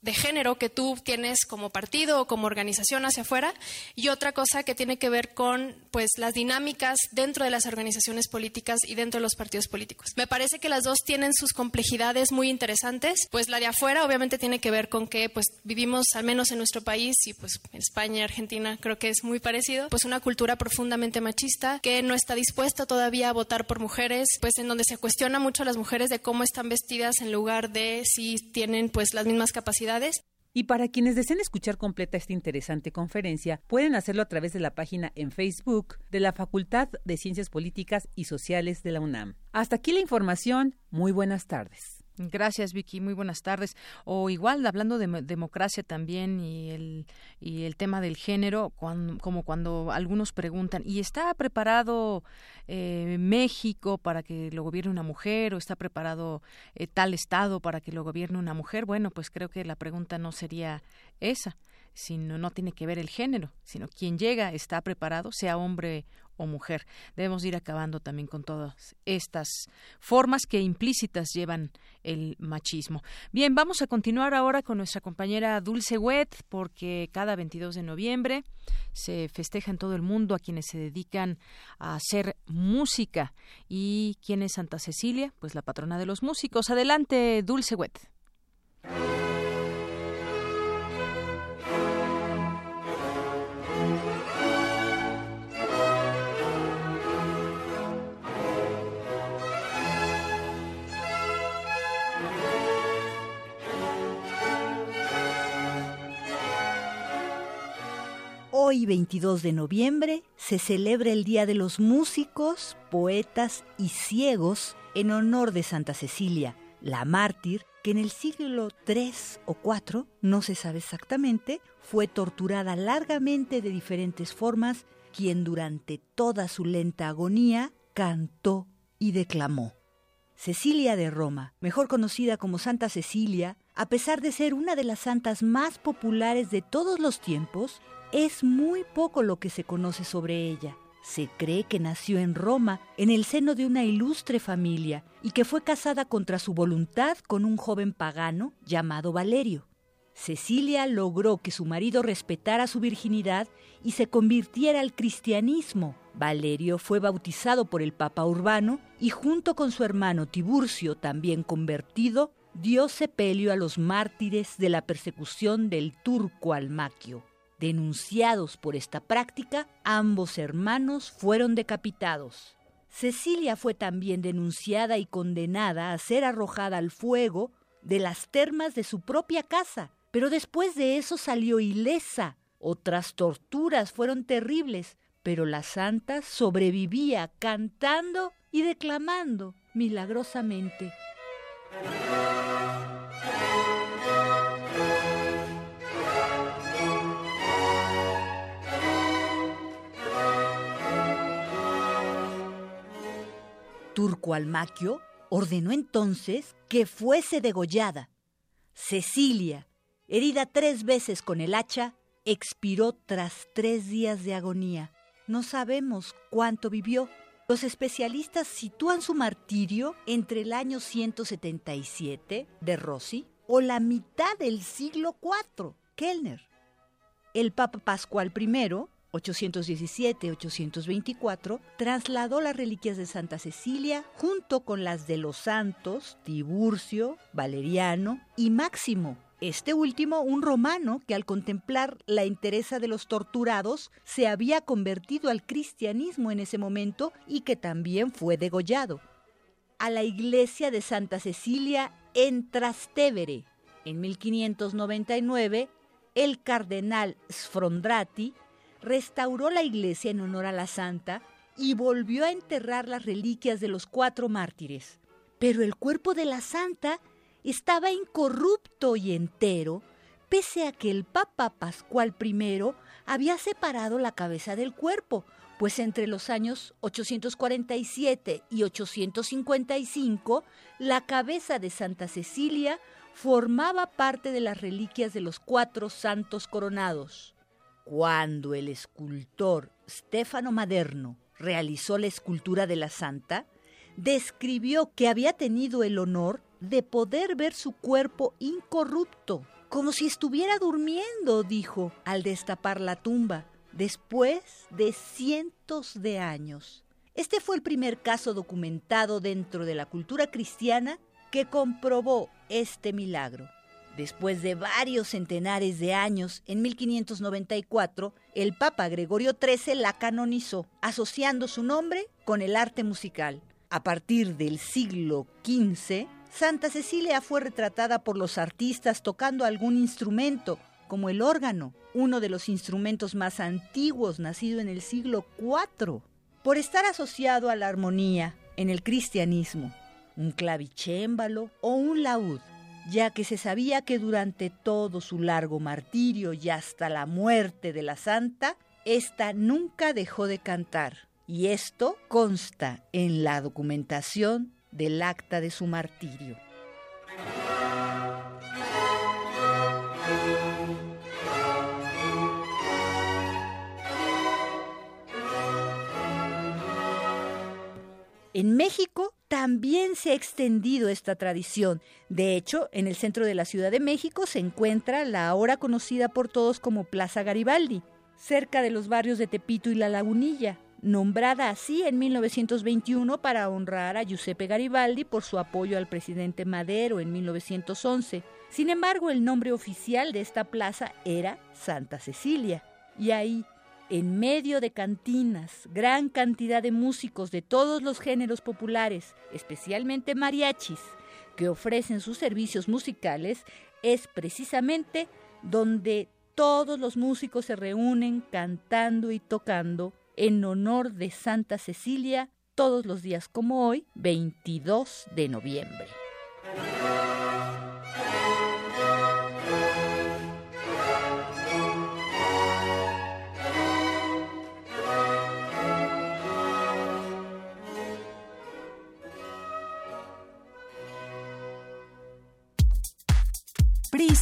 de género que tú tienes como partido o como organización hacia afuera y otra cosa que tiene que ver con pues las dinámicas dentro de las organizaciones políticas y dentro de los partidos políticos. Me parece que las dos tienen sus complejidades muy interesantes, pues la de afuera obviamente tiene que ver con que pues vivimos al menos en nuestro país y pues en España Argentina creo que es muy parecido, pues una cultura profundamente machista que no está dispuesta todavía a votar por mujeres, pues en donde se cuestiona mucho a las mujeres de cómo están vestidas en lugar de si tienen pues las mismas capacidades y para quienes deseen escuchar completa esta interesante conferencia, pueden hacerlo a través de la página en Facebook de la Facultad de Ciencias Políticas y Sociales de la UNAM. Hasta aquí la información. Muy buenas tardes. Gracias, Vicky. Muy buenas tardes. O igual, hablando de democracia también y el, y el tema del género, como cuando algunos preguntan, ¿y está preparado eh, México para que lo gobierne una mujer o está preparado eh, tal estado para que lo gobierne una mujer? Bueno, pues creo que la pregunta no sería esa sino no tiene que ver el género, sino quien llega está preparado, sea hombre o mujer. Debemos ir acabando también con todas estas formas que implícitas llevan el machismo. Bien, vamos a continuar ahora con nuestra compañera Dulce Wet, porque cada 22 de noviembre se festeja en todo el mundo a quienes se dedican a hacer música. ¿Y quién es Santa Cecilia? Pues la patrona de los músicos. Adelante, Dulce Wet. Hoy, 22 de noviembre, se celebra el Día de los Músicos, Poetas y Ciegos en honor de Santa Cecilia, la mártir, que en el siglo III o IV, no se sabe exactamente, fue torturada largamente de diferentes formas, quien durante toda su lenta agonía cantó y declamó. Cecilia de Roma, mejor conocida como Santa Cecilia, a pesar de ser una de las santas más populares de todos los tiempos, es muy poco lo que se conoce sobre ella. Se cree que nació en Roma, en el seno de una ilustre familia, y que fue casada contra su voluntad con un joven pagano llamado Valerio. Cecilia logró que su marido respetara su virginidad y se convirtiera al cristianismo. Valerio fue bautizado por el Papa Urbano y junto con su hermano Tiburcio, también convertido, dio sepelio a los mártires de la persecución del turco Almaquio. Denunciados por esta práctica, ambos hermanos fueron decapitados. Cecilia fue también denunciada y condenada a ser arrojada al fuego de las termas de su propia casa, pero después de eso salió ilesa. Otras torturas fueron terribles, pero la santa sobrevivía cantando y declamando milagrosamente. Turco Almaquio ordenó entonces que fuese degollada. Cecilia, herida tres veces con el hacha, expiró tras tres días de agonía. No sabemos cuánto vivió. Los especialistas sitúan su martirio entre el año 177 de Rossi o la mitad del siglo IV, Kellner. El Papa Pascual I 817-824, trasladó las reliquias de Santa Cecilia junto con las de los santos Tiburcio, Valeriano y Máximo. Este último, un romano que al contemplar la entereza de los torturados se había convertido al cristianismo en ese momento y que también fue degollado. A la iglesia de Santa Cecilia en Trastevere, en 1599, el cardenal Sfrondrati restauró la iglesia en honor a la santa y volvió a enterrar las reliquias de los cuatro mártires. Pero el cuerpo de la santa estaba incorrupto y entero, pese a que el Papa Pascual I había separado la cabeza del cuerpo, pues entre los años 847 y 855 la cabeza de Santa Cecilia formaba parte de las reliquias de los cuatro santos coronados. Cuando el escultor Stefano Maderno realizó la escultura de la santa, describió que había tenido el honor de poder ver su cuerpo incorrupto, como si estuviera durmiendo, dijo, al destapar la tumba, después de cientos de años. Este fue el primer caso documentado dentro de la cultura cristiana que comprobó este milagro. Después de varios centenares de años, en 1594, el Papa Gregorio XIII la canonizó, asociando su nombre con el arte musical. A partir del siglo XV, Santa Cecilia fue retratada por los artistas tocando algún instrumento, como el órgano, uno de los instrumentos más antiguos nacido en el siglo IV, por estar asociado a la armonía en el cristianismo, un clavicémbalo o un laúd ya que se sabía que durante todo su largo martirio y hasta la muerte de la santa, ésta nunca dejó de cantar. Y esto consta en la documentación del acta de su martirio. En México también se ha extendido esta tradición. De hecho, en el centro de la Ciudad de México se encuentra la ahora conocida por todos como Plaza Garibaldi, cerca de los barrios de Tepito y La Lagunilla, nombrada así en 1921 para honrar a Giuseppe Garibaldi por su apoyo al presidente Madero en 1911. Sin embargo, el nombre oficial de esta plaza era Santa Cecilia, y ahí en medio de cantinas, gran cantidad de músicos de todos los géneros populares, especialmente mariachis, que ofrecen sus servicios musicales, es precisamente donde todos los músicos se reúnen cantando y tocando en honor de Santa Cecilia todos los días como hoy, 22 de noviembre.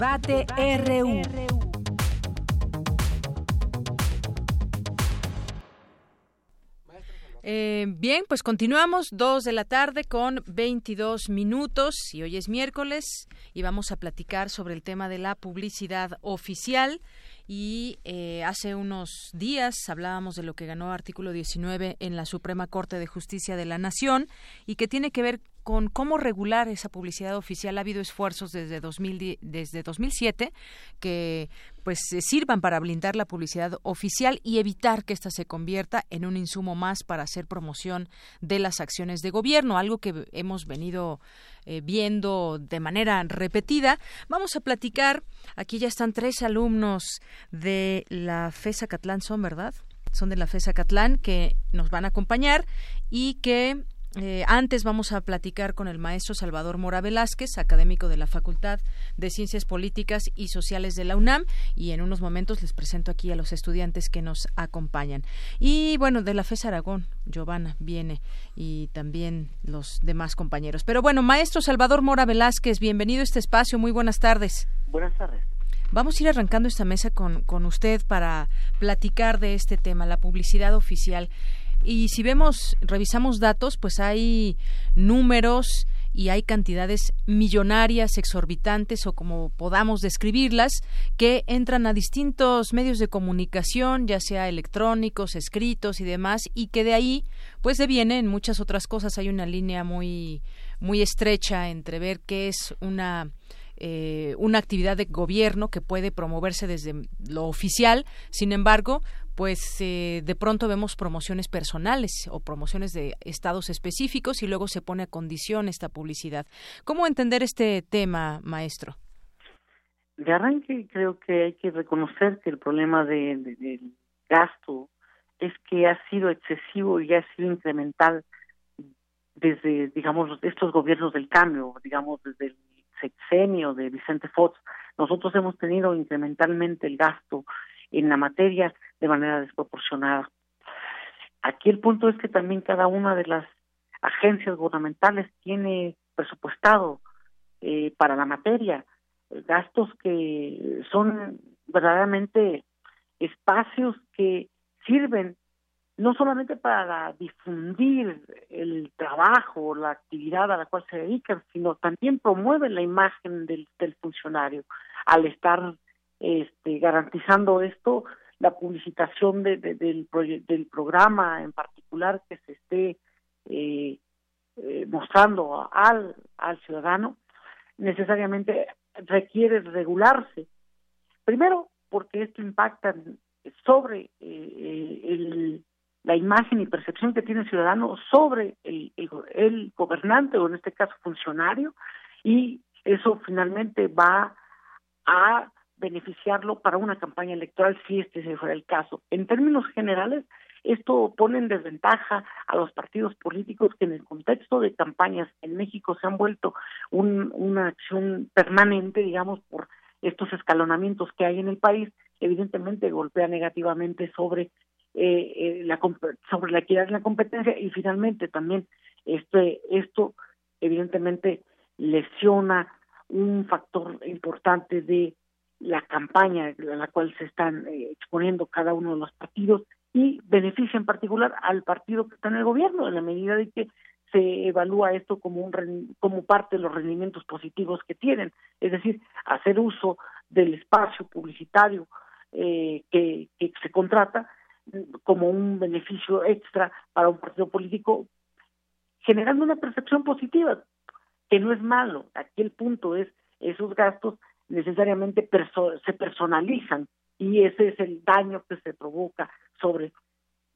Debate RU. Eh, bien, pues continuamos, dos de la tarde con 22 minutos y hoy es miércoles y vamos a platicar sobre el tema de la publicidad oficial y eh, hace unos días hablábamos de lo que ganó artículo 19 en la Suprema Corte de Justicia de la Nación y que tiene que ver con cómo regular esa publicidad oficial. Ha habido esfuerzos desde, 2000, desde 2007 que pues sirvan para blindar la publicidad oficial y evitar que ésta se convierta en un insumo más para hacer promoción de las acciones de gobierno, algo que hemos venido eh, viendo de manera repetida. Vamos a platicar, aquí ya están tres alumnos de la FESA Catlán, son, ¿verdad? Son de la FESA Catlán que nos van a acompañar y que eh, antes vamos a platicar con el maestro Salvador Mora Velázquez, académico de la Facultad de Ciencias Políticas y Sociales de la UNAM, y en unos momentos les presento aquí a los estudiantes que nos acompañan. Y bueno, de la FES Aragón, Giovanna viene y también los demás compañeros. Pero bueno, maestro Salvador Mora Velázquez, bienvenido a este espacio, muy buenas tardes. Buenas tardes. Vamos a ir arrancando esta mesa con, con usted para platicar de este tema, la publicidad oficial. Y si vemos, revisamos datos, pues hay números y hay cantidades millonarias, exorbitantes o como podamos describirlas, que entran a distintos medios de comunicación, ya sea electrónicos, escritos y demás, y que de ahí pues devienen muchas otras cosas. Hay una línea muy muy estrecha entre ver qué es una eh, una actividad de gobierno que puede promoverse desde lo oficial, sin embargo, pues eh, de pronto vemos promociones personales o promociones de estados específicos y luego se pone a condición esta publicidad. ¿Cómo entender este tema, maestro? De arranque creo que hay que reconocer que el problema del gasto es que ha sido excesivo y ha sido incremental desde, digamos, estos gobiernos del cambio, digamos, desde el sexenio de Vicente Fox. Nosotros hemos tenido incrementalmente el gasto en la materia de manera desproporcionada. Aquí el punto es que también cada una de las agencias gubernamentales tiene presupuestado eh, para la materia gastos que son verdaderamente espacios que sirven no solamente para difundir el trabajo, la actividad a la cual se dedican, sino también promueven la imagen del, del funcionario al estar este, garantizando esto, la publicitación de, del, del programa en particular que se esté eh, eh, mostrando al, al ciudadano, necesariamente requiere regularse. Primero, porque esto impacta sobre eh, el, la imagen y percepción que tiene el ciudadano sobre el, el, gobernante o en este caso funcionario y eso finalmente va a beneficiarlo para una campaña electoral si este se fuera el caso. En términos generales, esto pone en desventaja a los partidos políticos que en el contexto de campañas en México se han vuelto un, una acción permanente, digamos, por estos escalonamientos que hay en el país, evidentemente golpea negativamente sobre eh, eh, la sobre la equidad en la competencia y finalmente también este esto evidentemente lesiona un factor importante de la campaña a la cual se están eh, exponiendo cada uno de los partidos y beneficia en particular al partido que está en el gobierno en la medida de que se evalúa esto como un como parte de los rendimientos positivos que tienen. Es decir hacer uso del espacio publicitario eh, que, que se contrata como un beneficio extra para un partido político generando una percepción positiva que no es malo. Aquí el punto es esos gastos necesariamente se personalizan y ese es el daño que se provoca sobre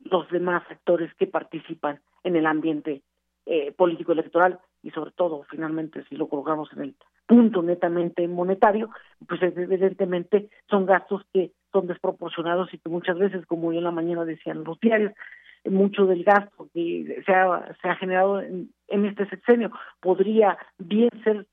los demás actores que participan en el ambiente eh, político electoral y sobre todo finalmente si lo colocamos en el punto netamente monetario, pues evidentemente son gastos que son desproporcionados y que muchas veces, como yo en la mañana decían los diarios, mucho del gasto que se ha, generado en, en este sexenio podría bien ser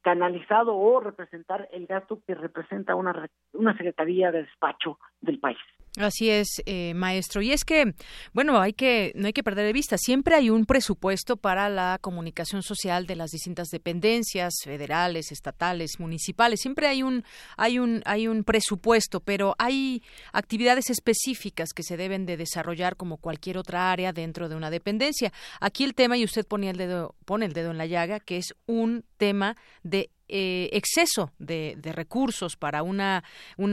canalizado o representar el gasto que representa una, una secretaría de despacho del país. Así es, eh, maestro. Y es que, bueno, hay que no hay que perder de vista. Siempre hay un presupuesto para la comunicación social de las distintas dependencias federales, estatales, municipales. Siempre hay un hay un hay un presupuesto, pero hay actividades específicas que se deben de desarrollar como cualquier otra área dentro de una dependencia. Aquí el tema y usted pone el dedo pone el dedo en la llaga, que es un tema de eh, exceso de, recursos para una,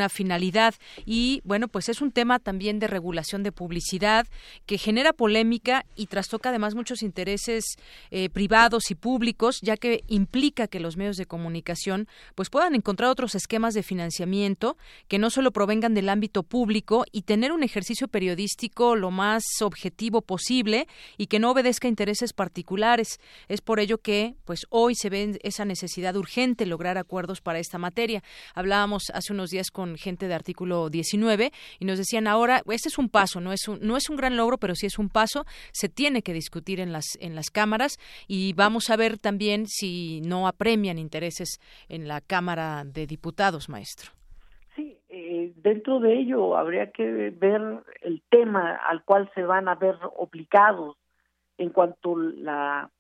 finalidad. Y bueno, pues es un tema también de regulación de publicidad que genera polémica y trastoca además muchos intereses eh, privados y públicos, ya que implica que los medios de comunicación pues puedan encontrar otros esquemas de financiamiento que no solo provengan del ámbito público y tener un ejercicio periodístico lo más objetivo posible y que no obedezca intereses particulares. Es por ello que pues hoy se ve esa necesidad urgente lograr acuerdos para esta materia. Hablábamos hace unos días con gente de artículo 19 y nos decían ahora, este es un paso, no es un, no es un gran logro, pero sí es un paso, se tiene que discutir en las, en las cámaras y vamos a ver también si no apremian intereses en la Cámara de Diputados, maestro. Sí, eh, dentro de ello habría que ver el tema al cual se van a ver obligados en cuanto la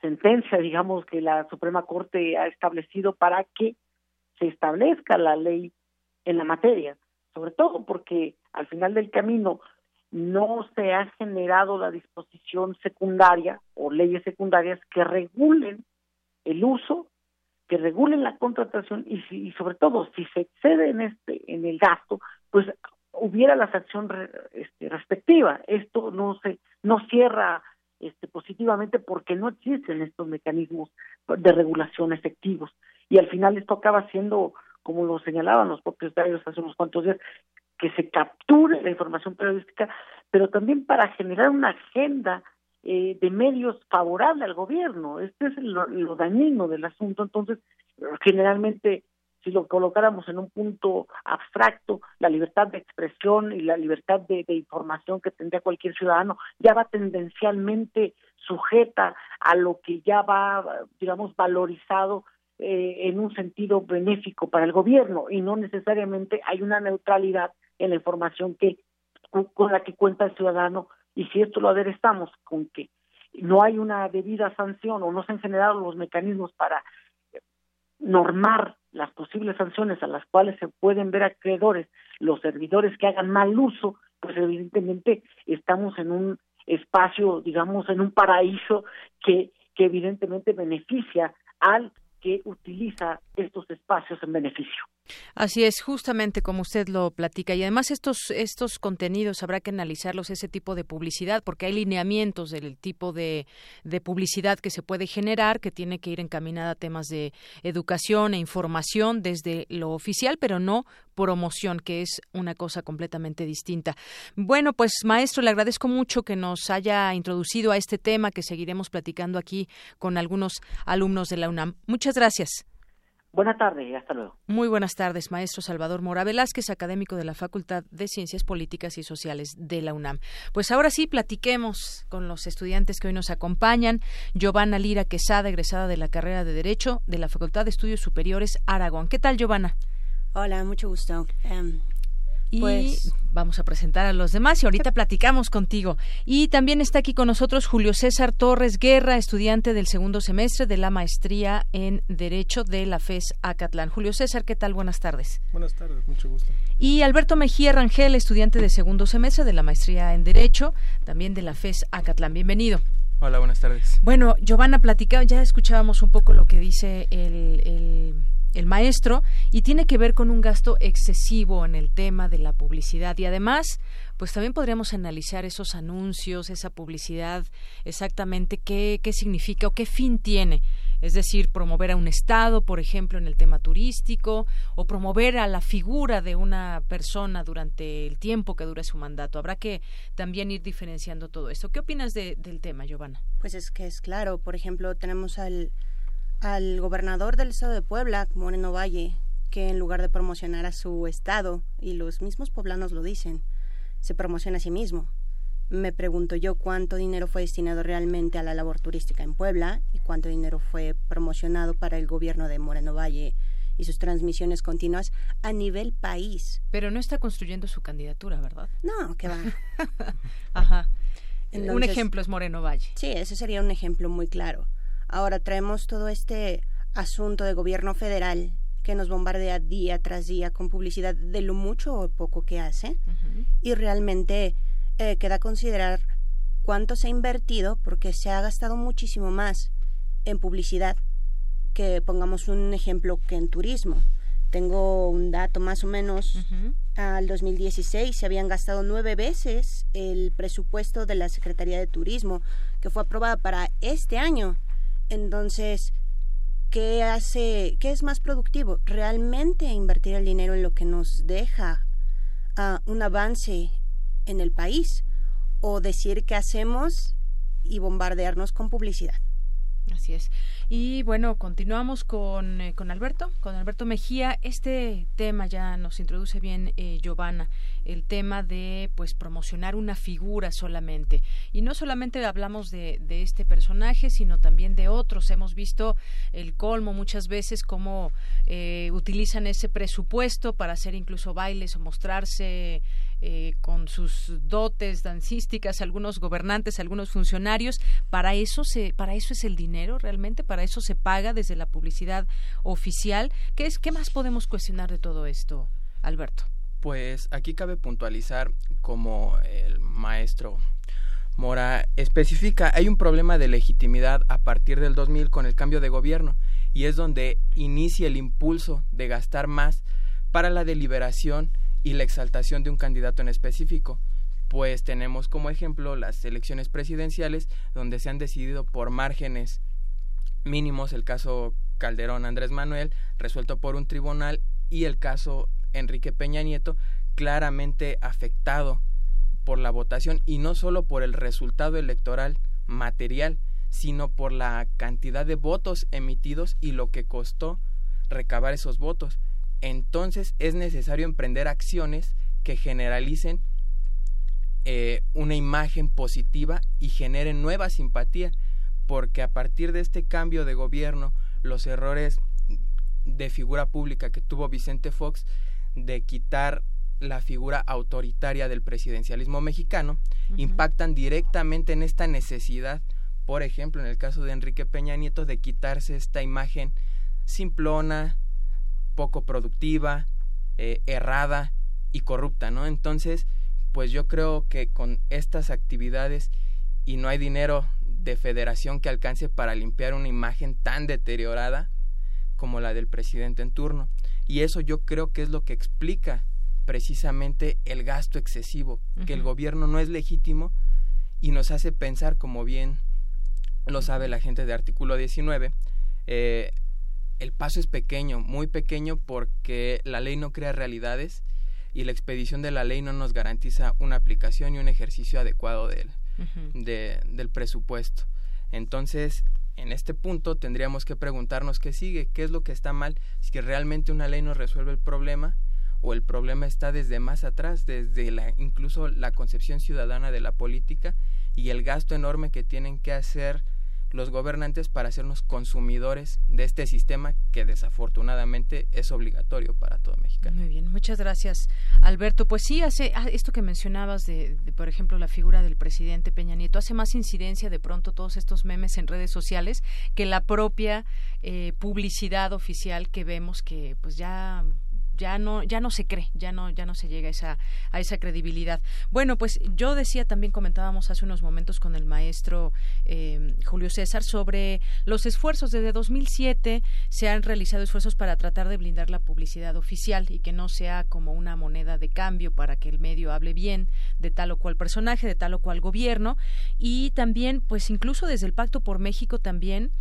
sentencia, digamos, que la Suprema Corte ha establecido para que se establezca la ley en la materia, sobre todo porque al final del camino no se ha generado la disposición secundaria o leyes secundarias que regulen el uso, que regulen la contratación y, y sobre todo si se excede en este en el gasto, pues hubiera la sanción este, respectiva. Esto no se no cierra este, positivamente porque no existen estos mecanismos de regulación efectivos. Y al final esto acaba siendo, como lo señalaban los propios diarios hace unos cuantos días, que se capture la información periodística, pero también para generar una agenda eh, de medios favorable al gobierno. Este es lo, lo dañino del asunto. Entonces, generalmente si lo colocáramos en un punto abstracto, la libertad de expresión y la libertad de, información que tendría cualquier ciudadano ya va tendencialmente sujeta a lo que ya va, digamos, valorizado eh, en un sentido benéfico para el gobierno y no necesariamente hay una neutralidad en la información que con la que cuenta el ciudadano y si esto lo aderezamos con que no hay una debida sanción o no se han generado los mecanismos para normar las posibles sanciones a las cuales se pueden ver acreedores los servidores que hagan mal uso, pues evidentemente estamos en un espacio, digamos, en un paraíso que, que evidentemente beneficia al que utiliza estos espacios en beneficio. Así es, justamente como usted lo platica. Y además estos, estos contenidos habrá que analizarlos, ese tipo de publicidad, porque hay lineamientos del tipo de, de publicidad que se puede generar, que tiene que ir encaminada a temas de educación e información desde lo oficial, pero no promoción, que es una cosa completamente distinta. Bueno, pues maestro, le agradezco mucho que nos haya introducido a este tema que seguiremos platicando aquí con algunos alumnos de la UNAM. Muchas gracias. Buenas tardes y hasta luego. Muy buenas tardes, maestro Salvador Mora Velázquez, académico de la Facultad de Ciencias Políticas y Sociales de la UNAM. Pues ahora sí, platiquemos con los estudiantes que hoy nos acompañan. Giovanna Lira Quesada, egresada de la carrera de Derecho de la Facultad de Estudios Superiores Aragón. ¿Qué tal, Giovanna? Hola, mucho gusto. Em, y pues vamos a presentar a los demás y ahorita platicamos contigo. Y también está aquí con nosotros Julio César Torres Guerra, estudiante del segundo semestre de la maestría en Derecho de la FES Acatlán. Julio César, ¿qué tal? Buenas tardes. Buenas tardes, mucho gusto. Y Alberto Mejía Rangel, estudiante de segundo semestre de la maestría en Derecho, también de la FES Acatlán. Bienvenido. Hola, buenas tardes. Bueno, Giovanna, platicaba, ya escuchábamos un poco lo que dice el, el el maestro y tiene que ver con un gasto excesivo en el tema de la publicidad y además pues también podríamos analizar esos anuncios, esa publicidad, exactamente qué, qué significa o qué fin tiene es decir, promover a un Estado, por ejemplo, en el tema turístico, o promover a la figura de una persona durante el tiempo que dure su mandato. Habrá que también ir diferenciando todo esto. ¿Qué opinas del tema, Giovanna? Pues es que es claro, por ejemplo, tenemos al, al gobernador del estado de Puebla, Moreno Valle, que en lugar de promocionar a su estado, y los mismos poblanos lo dicen, se promociona a sí mismo. Me pregunto yo cuánto dinero fue destinado realmente a la labor turística en Puebla y cuánto dinero fue promocionado para el gobierno de Moreno Valle y sus transmisiones continuas a nivel país. Pero no está construyendo su candidatura, ¿verdad? No, que va. Ajá. un ejemplo es Moreno Valle. Sí, ese sería un ejemplo muy claro. Ahora traemos todo este asunto de gobierno federal que nos bombardea día tras día con publicidad de lo mucho o poco que hace y realmente eh, queda considerar cuánto se ha invertido porque se ha gastado muchísimo más en publicidad que pongamos un ejemplo que en turismo. Tengo un dato más o menos. Al 2016 se habían gastado nueve veces el presupuesto de la Secretaría de Turismo que fue aprobada para este año. Entonces, ¿qué hace, qué es más productivo? ¿Realmente invertir el dinero en lo que nos deja ah, un avance en el país? ¿O decir qué hacemos y bombardearnos con publicidad? Así es. Y bueno, continuamos con, eh, con Alberto, con Alberto Mejía. Este tema ya nos introduce bien eh, Giovanna, el tema de pues promocionar una figura solamente. Y no solamente hablamos de, de este personaje, sino también de otros. Hemos visto el colmo muchas veces cómo eh, utilizan ese presupuesto para hacer incluso bailes o mostrarse eh, con sus dotes dancísticas, algunos gobernantes, algunos funcionarios. Para eso se, para eso es el dinero realmente, para eso se paga desde la publicidad oficial. ¿Qué es, qué más podemos cuestionar de todo esto, Alberto? Pues aquí cabe puntualizar como el maestro Mora especifica, hay un problema de legitimidad a partir del 2000 con el cambio de gobierno y es donde inicia el impulso de gastar más para la deliberación y la exaltación de un candidato en específico. Pues tenemos como ejemplo las elecciones presidenciales donde se han decidido por márgenes mínimos el caso Calderón Andrés Manuel resuelto por un tribunal y el caso Enrique Peña Nieto claramente afectado por la votación y no solo por el resultado electoral material, sino por la cantidad de votos emitidos y lo que costó recabar esos votos entonces es necesario emprender acciones que generalicen eh, una imagen positiva y generen nueva simpatía, porque a partir de este cambio de gobierno, los errores de figura pública que tuvo Vicente Fox de quitar la figura autoritaria del presidencialismo mexicano impactan directamente en esta necesidad, por ejemplo, en el caso de Enrique Peña Nieto, de quitarse esta imagen simplona, poco productiva, eh, errada y corrupta, ¿no? Entonces, pues yo creo que con estas actividades y no hay dinero de federación que alcance para limpiar una imagen tan deteriorada como la del presidente en turno. Y eso yo creo que es lo que explica precisamente el gasto excesivo, que el gobierno no es legítimo y nos hace pensar, como bien lo sabe la gente de artículo 19, eh, el paso es pequeño, muy pequeño porque la ley no crea realidades y la expedición de la ley no nos garantiza una aplicación y un ejercicio adecuado del, del presupuesto. Entonces, en este punto tendríamos que preguntarnos qué sigue, qué es lo que está mal, si que realmente una ley nos resuelve el problema o el problema está desde más atrás, desde la, incluso la concepción ciudadana de la política y el gasto enorme que tienen que hacer los gobernantes para hacernos consumidores de este sistema que desafortunadamente es obligatorio para todo México. Muy bien, muchas gracias, Alberto. Pues sí, hace ah, esto que mencionabas de, por ejemplo, la figura del presidente Peña Nieto, hace más incidencia de pronto todos estos memes en redes sociales que la propia eh, publicidad oficial que vemos que pues ya ya no ya no se cree ya no ya no se llega a esa a esa credibilidad. Bueno pues yo decía también comentábamos hace unos momentos con el maestro eh, Julio César sobre los esfuerzos. Desde 2007 se han realizado esfuerzos para tratar de blindar la publicidad oficial y que no sea como una moneda de cambio para que el medio hable bien de tal o cual personaje de tal o cual gobierno. Y también pues incluso desde el Pacto por México también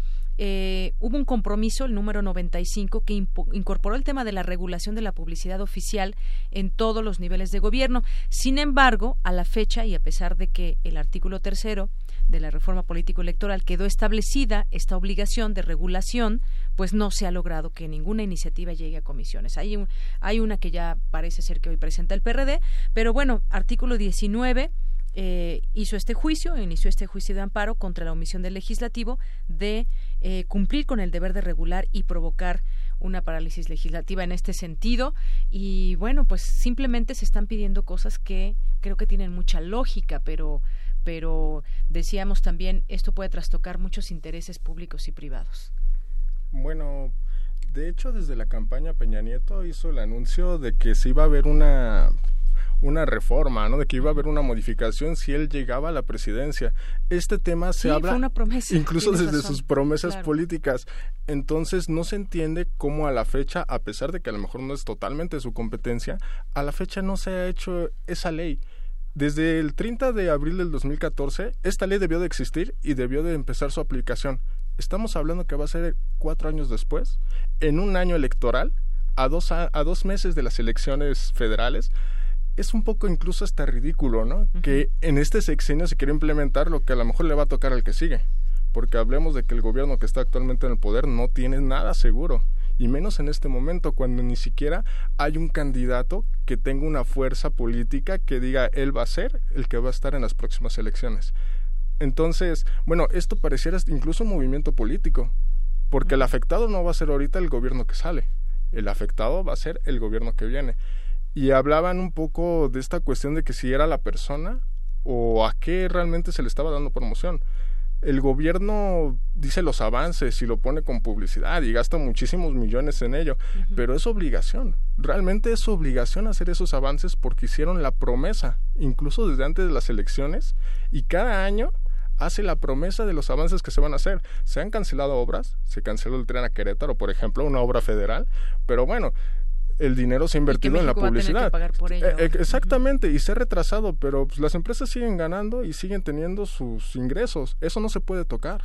eh, hubo un compromiso, el número 95, que incorporó el tema de la regulación de la publicidad oficial en todos los niveles de gobierno. Sin embargo, a la fecha y a pesar de que el artículo tercero de la reforma político-electoral quedó establecida esta obligación de regulación, pues no se ha logrado que ninguna iniciativa llegue a comisiones. Hay, hay una que ya parece ser que hoy presenta el PRD, pero bueno, artículo 19 eh, hizo este juicio, inició este juicio de amparo contra la omisión del legislativo de eh, cumplir con el deber de regular y provocar una parálisis legislativa en este sentido. Y bueno, pues simplemente se están pidiendo cosas que creo que tienen mucha lógica, pero pero decíamos también esto puede trastocar muchos intereses públicos y privados. Bueno, de hecho desde la campaña Peña Nieto hizo el anuncio de que se iba a haber una una reforma, ¿no? De que iba a haber una modificación si él llegaba a la presidencia. Este tema se habla una promesa, incluso desde sus promesas políticas. Entonces no se entiende cómo a la fecha, a pesar de que a lo mejor no es totalmente su competencia, a la fecha no se ha hecho esa ley. Desde el 30 de abril del 2014, esta ley debió de existir y debió de empezar su aplicación. Estamos hablando que va a ser cuatro años después, en un año electoral, a dos, a, dos meses de las elecciones federales. Es un poco incluso hasta ridículo, ¿no? Que en este sexenio se quiere implementar lo que a lo mejor le va a tocar al que sigue. Porque hablemos de que el gobierno que está actualmente en el poder no tiene nada seguro y menos en este momento cuando ni siquiera hay un candidato que tenga una fuerza política que diga él va a ser el que va a estar en las próximas elecciones. Entonces, bueno, esto pareciera incluso un movimiento político, porque el afectado no va a ser ahorita el gobierno que sale, el afectado va a ser el gobierno que viene. Y hablaban un poco de esta cuestión de que si era la persona o a qué realmente se le estaba dando promoción. El gobierno dice los avances y lo pone con publicidad y gasta muchísimos millones en ello, pero es obligación, realmente es obligación hacer esos avances porque hicieron la promesa, incluso desde antes de las elecciones, y cada año hace la promesa de los avances que se van a hacer. Se han cancelado obras, se canceló el tren a Querétaro, por ejemplo, una obra federal, pero bueno, el dinero se ha invertido en la publicidad. Eh, eh, exactamente, y se ha retrasado, pero pues, las empresas siguen ganando y siguen teniendo sus ingresos. Eso no se puede tocar.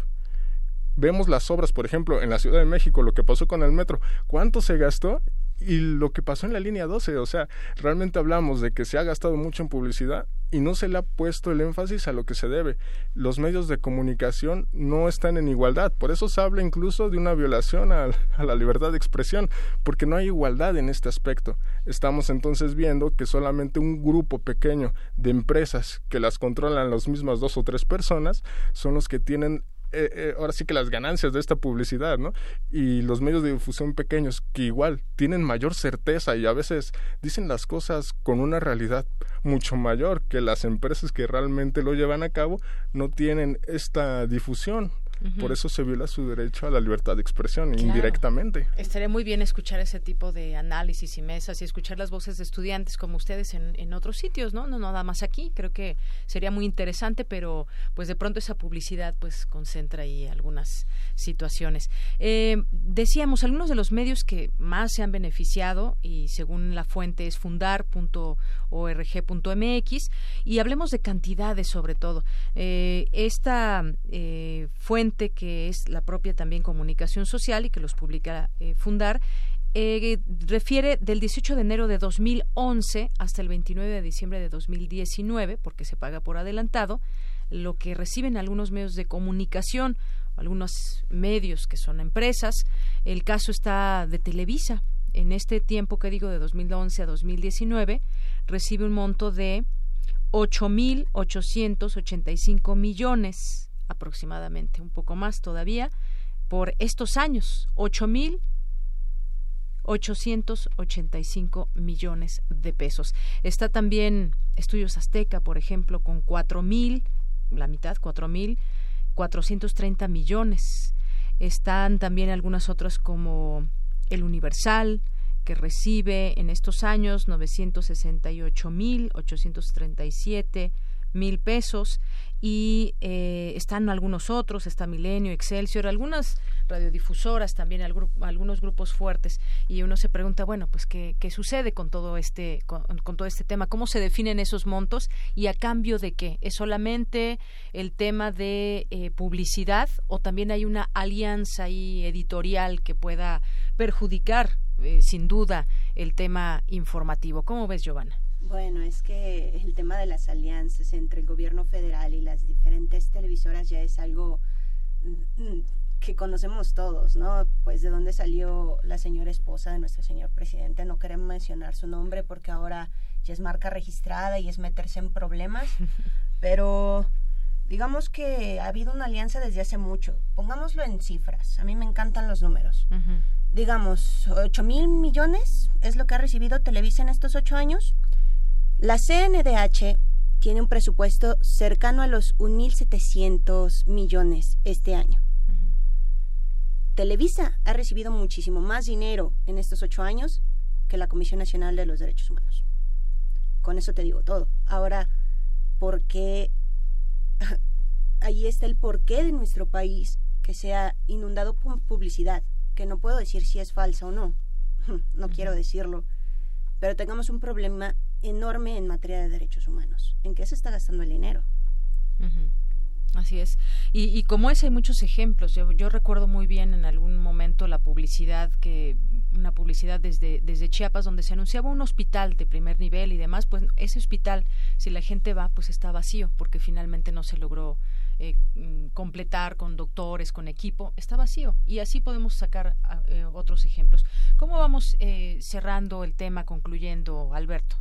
Vemos las obras, por ejemplo, en la Ciudad de México, lo que pasó con el metro, cuánto se gastó y lo que pasó en la línea 12, o sea, realmente hablamos de que se ha gastado mucho en publicidad y no se le ha puesto el énfasis a lo que se debe. Los medios de comunicación no están en igualdad, por eso se habla incluso de una violación a, la libertad de expresión, porque no hay igualdad en este aspecto. Estamos entonces viendo que solamente un grupo pequeño de empresas que las controlan las mismas dos o tres personas son los que tienen eh, eh, ahora sí que las ganancias de esta publicidad, ¿no? Y los medios de difusión pequeños que igual tienen mayor certeza y a veces dicen las cosas con una realidad mucho mayor que las empresas que realmente lo llevan a cabo no tienen esta difusión por eso se viola su derecho a la libertad de expresión indirectamente. Estaría muy bien escuchar ese tipo de análisis y mesas y escuchar las voces de estudiantes como ustedes en, en otros sitios, ¿no? No nada más aquí. Creo que sería muy interesante, pero pues de pronto esa publicidad pues concentra ahí algunas situaciones. Eh, decíamos, algunos de los medios que más se han beneficiado y según la fuente es fundar.org.mx y hablemos de cantidades sobre todo. Eh, esta eh, fuente que es la propia también comunicación social y que los publica eh, Fundar, eh, refiere del 18 de enero de 2011 hasta el 29 de diciembre de 2019, porque se paga por adelantado, lo que reciben algunos medios de comunicación, algunos medios que son empresas. El caso está de Televisa. En este tiempo que digo de 2011 a 2019, recibe un monto de 8.885 millones aproximadamente, un poco más todavía, por estos años, ocho mil 885 millones de pesos. Está también Estudios Azteca, por ejemplo, con cuatro mil, la mitad, cuatro mil 430 millones. Están también algunas otras como El Universal, que recibe en estos años 968 mil 837 mil pesos y eh, están algunos otros, está Milenio, Excelsior, algunas radiodifusoras también, algunos grupos fuertes y uno se pregunta, bueno, pues qué, qué sucede con todo este con, todo este tema, cómo se definen esos montos y a cambio de qué, es solamente el tema de eh, publicidad o también hay una alianza ahí editorial que pueda perjudicar eh, sin duda el tema informativo. ¿Cómo ves, Giovanna? Bueno, es que el tema de las alianzas entre el gobierno federal y las diferentes televisoras ya es algo mm, que conocemos todos, ¿no? Pues de dónde salió la señora esposa de nuestro señor presidente. No queremos mencionar su nombre porque ahora ya es marca registrada y es meterse en problemas, pero digamos que ha habido una alianza desde hace mucho. Pongámoslo en cifras. A mí me encantan los números. Digamos, 8 mil millones es lo que ha recibido Televisa en estos ocho años. La CNDH tiene un presupuesto cercano a los 1.700 millones este año. Televisa ha recibido muchísimo más dinero en estos ocho años que la Comisión Nacional de los Derechos Humanos. Con eso te digo todo. Ahora, ¿por qué? Ahí está el porqué de nuestro país que sea inundado por publicidad, que no puedo decir si es falsa o no. No quiero decirlo. Pero tengamos un problema enorme en materia de derechos humanos. ¿En qué se está gastando el dinero? Así es. Y, como ese hay muchos ejemplos. Yo, yo, recuerdo muy bien en algún momento la publicidad que una publicidad desde desde Chiapas donde se anunciaba un hospital de primer nivel y demás. Pues ese hospital, si la gente va, pues está vacío porque finalmente no se logró eh, mm, completar con doctores, con equipo, está vacío. Y así podemos sacar ah, eh, otros ejemplos. ¿Cómo vamos eh, cerrando el tema, concluyendo, Alberto?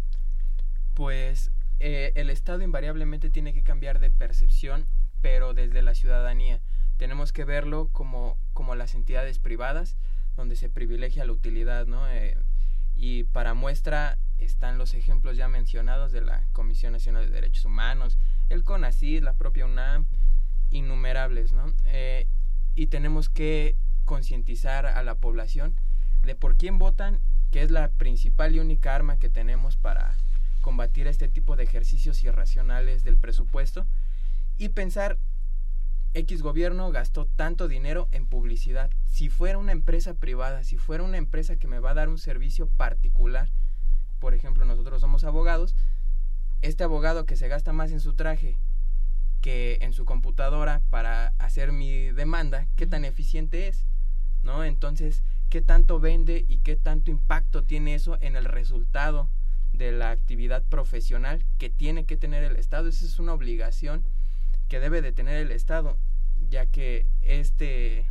Pues el Estado invariablemente tiene que cambiar de percepción pero desde la ciudadanía. Tenemos que verlo como, como las entidades privadas, donde se privilegia la utilidad, ¿no? Eh, y para muestra están los ejemplos ya mencionados de la Comisión Nacional de Derechos Humanos, el CONACYT, la propia UNAM, innumerables, ¿no? Eh, y tenemos que concientizar a la población de por quién votan, que es la principal y única arma que tenemos para combatir este tipo de ejercicios irracionales del presupuesto y pensar, X gobierno gastó tanto dinero en publicidad. Si fuera una empresa privada, si fuera una empresa que me va a dar un servicio particular, por ejemplo, nosotros somos abogados, este abogado que se gasta más en su traje que en su computadora para hacer mi demanda, ¿qué tan eficiente es? ¿No? Entonces, ¿qué tanto vende y qué tanto impacto tiene eso en el resultado de la actividad profesional que tiene que tener el Estado? Esa es una obligación que debe de tener el Estado, ya que este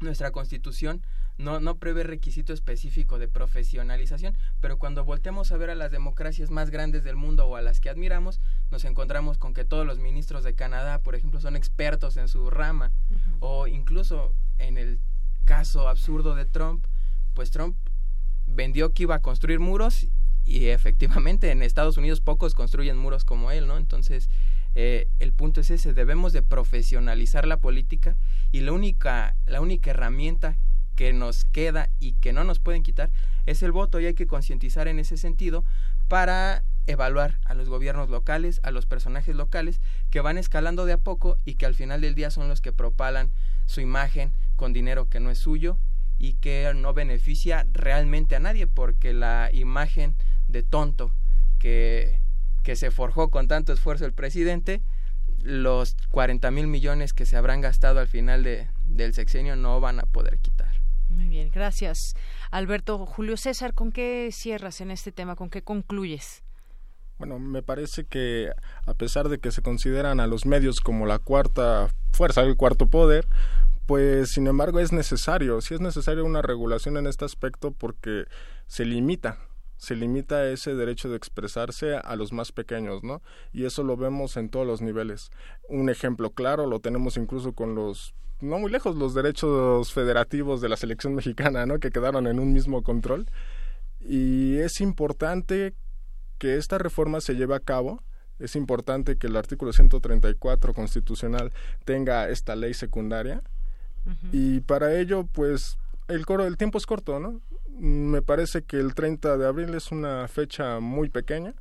nuestra Constitución no, no prevé requisito específico de profesionalización, pero cuando volteamos a ver a las democracias más grandes del mundo o a las que admiramos, nos encontramos con que todos los ministros de Canadá, por ejemplo, son expertos en su rama, o incluso en el caso absurdo de Trump, pues Trump vendió que iba a construir muros y efectivamente en Estados Unidos pocos construyen muros como él, ¿no? Entonces, eh, el punto es ese, debemos de profesionalizar la política y la única, la única herramienta que nos queda y que no nos pueden quitar es el voto y hay que concientizar en ese sentido para evaluar a los gobiernos locales, a los personajes locales que van escalando de a poco y que al final del día son los que propalan su imagen con dinero que no es suyo y que no beneficia realmente a nadie porque la imagen de tonto que que se forjó con tanto esfuerzo el presidente, los 40 mil millones que se habrán gastado al final de, del sexenio no van a poder quitar. Muy bien, gracias. Alberto Julio César, ¿con qué cierras en este tema? ¿Con qué concluyes? Bueno, me parece que a pesar de que se consideran a los medios como la cuarta fuerza, el cuarto poder, pues sin embargo es necesario, sí es necesaria una regulación en este aspecto porque se limita se limita ese derecho de expresarse a los más pequeños, ¿no? Y eso lo vemos en todos los niveles. Un ejemplo claro lo tenemos incluso con los no muy lejos los derechos federativos de la selección mexicana, ¿no? Que quedaron en un mismo control. Y es importante que esta reforma se lleve a cabo. Es importante que el artículo 134 constitucional tenga esta ley secundaria. Y para ello, pues, el coro del tiempo es corto, ¿no? Me parece que el 30 de abril es una fecha muy pequeña,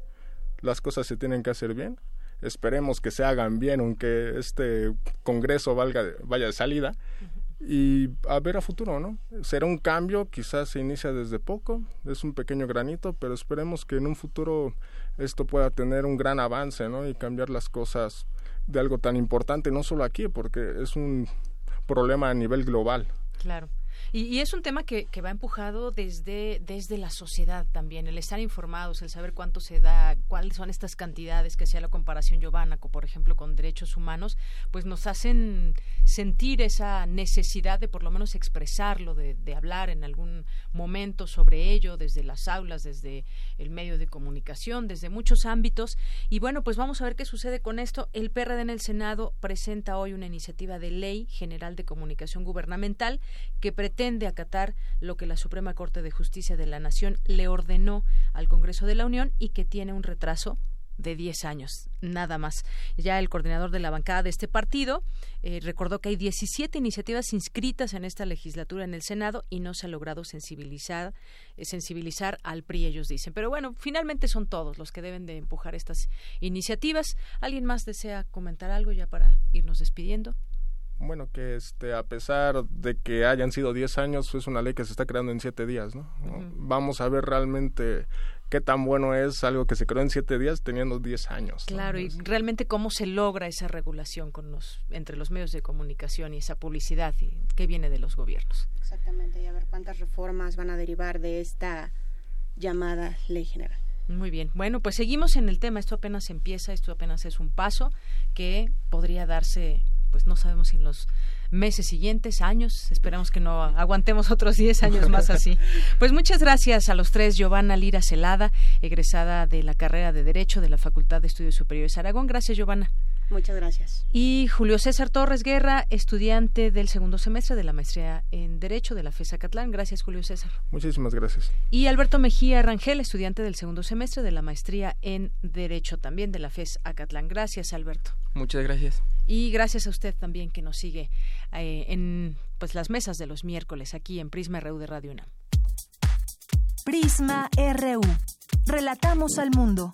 las cosas se tienen que hacer bien. esperemos que se hagan bien, aunque este Congreso valga, vaya de salida, y a ver a futuro, ¿no? Será un cambio, quizás se inicia desde poco, es un pequeño granito, pero esperemos que en un futuro esto pueda tener un gran avance, ¿no? Y cambiar las cosas de algo tan importante, no solo aquí, porque es un problema a nivel global. Claro. Y, es un tema que, va empujado desde, desde la sociedad también, el estar informados, el saber cuánto se da, cuáles son estas cantidades, que sea la comparación Giovanna, por ejemplo, con derechos humanos, pues nos hacen sentir esa necesidad de por lo menos expresarlo, de, de hablar en algún momento sobre ello, desde las aulas, desde el medio de comunicación, desde muchos ámbitos. Y bueno, pues vamos a ver qué sucede con esto. El PRD en el Senado presenta hoy una iniciativa de ley general de comunicación gubernamental que pretende acatar lo que la Suprema Corte de Justicia de la Nación le ordenó al Congreso de la Unión y que tiene un retraso de 10 años, nada más. Ya el coordinador de la bancada de este partido eh, recordó que hay 17 iniciativas inscritas en esta legislatura en el Senado y no se ha logrado sensibilizar, eh, sensibilizar al PRI, ellos dicen. Pero bueno, finalmente son todos los que deben de empujar estas iniciativas. ¿Alguien más desea comentar algo ya para irnos despidiendo? Bueno, que este, a pesar de que hayan sido 10 años, es una ley que se está creando en 7 días, ¿no? Vamos a ver realmente qué tan bueno es algo que se creó en siete días teniendo diez años. Claro, y realmente cómo se logra esa regulación con los, entre los medios de comunicación y esa publicidad y qué viene de los gobiernos. Exactamente, y a ver cuántas reformas van a derivar de esta llamada ley general. Muy bien. Bueno, pues seguimos en el tema. Esto apenas empieza, esto apenas es un paso que podría darse, pues no sabemos si en los meses siguientes, años. Esperamos que no aguantemos otros 10 años más así. Pues muchas gracias a los tres. Giovanna Lira Celada, egresada de la carrera de Derecho de la Facultad de Estudios Superiores Aragón. Gracias, Giovanna. Muchas gracias. Y Julio César Torres Guerra, estudiante del segundo semestre de la maestría en Derecho de la FESA Catlán. Gracias, Julio César. Muchísimas gracias. Y Alberto Mejía Rangel, estudiante del segundo semestre de la maestría en Derecho también de la FES Acatlán. Gracias, Alberto. Muchas gracias. Y gracias a usted también que nos sigue eh, en pues las mesas de los miércoles aquí en Prisma RU de Radio UNAM. Prisma RU. Relatamos al mundo.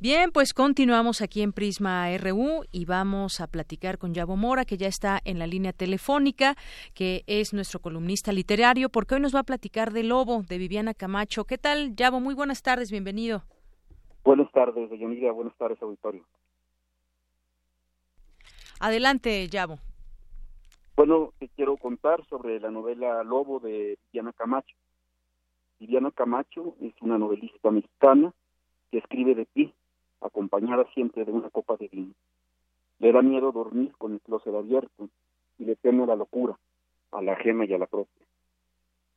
Bien, pues continuamos aquí en Prisma RU y vamos a platicar con Yabo Mora, que ya está en la línea telefónica, que es nuestro columnista literario, porque hoy nos va a platicar de Lobo, de Viviana Camacho. ¿Qué tal, Yabo? Muy buenas tardes, bienvenido. Buenas tardes, Deyanira, buenas tardes, auditorio. Adelante, Yabo. Bueno, te quiero contar sobre la novela Lobo de Viviana Camacho. Viviana Camacho es una novelista mexicana que escribe de ti, acompañada siempre de una copa de vino. Le da miedo dormir con el closet abierto y le teme la locura, a la ajena y a la propia.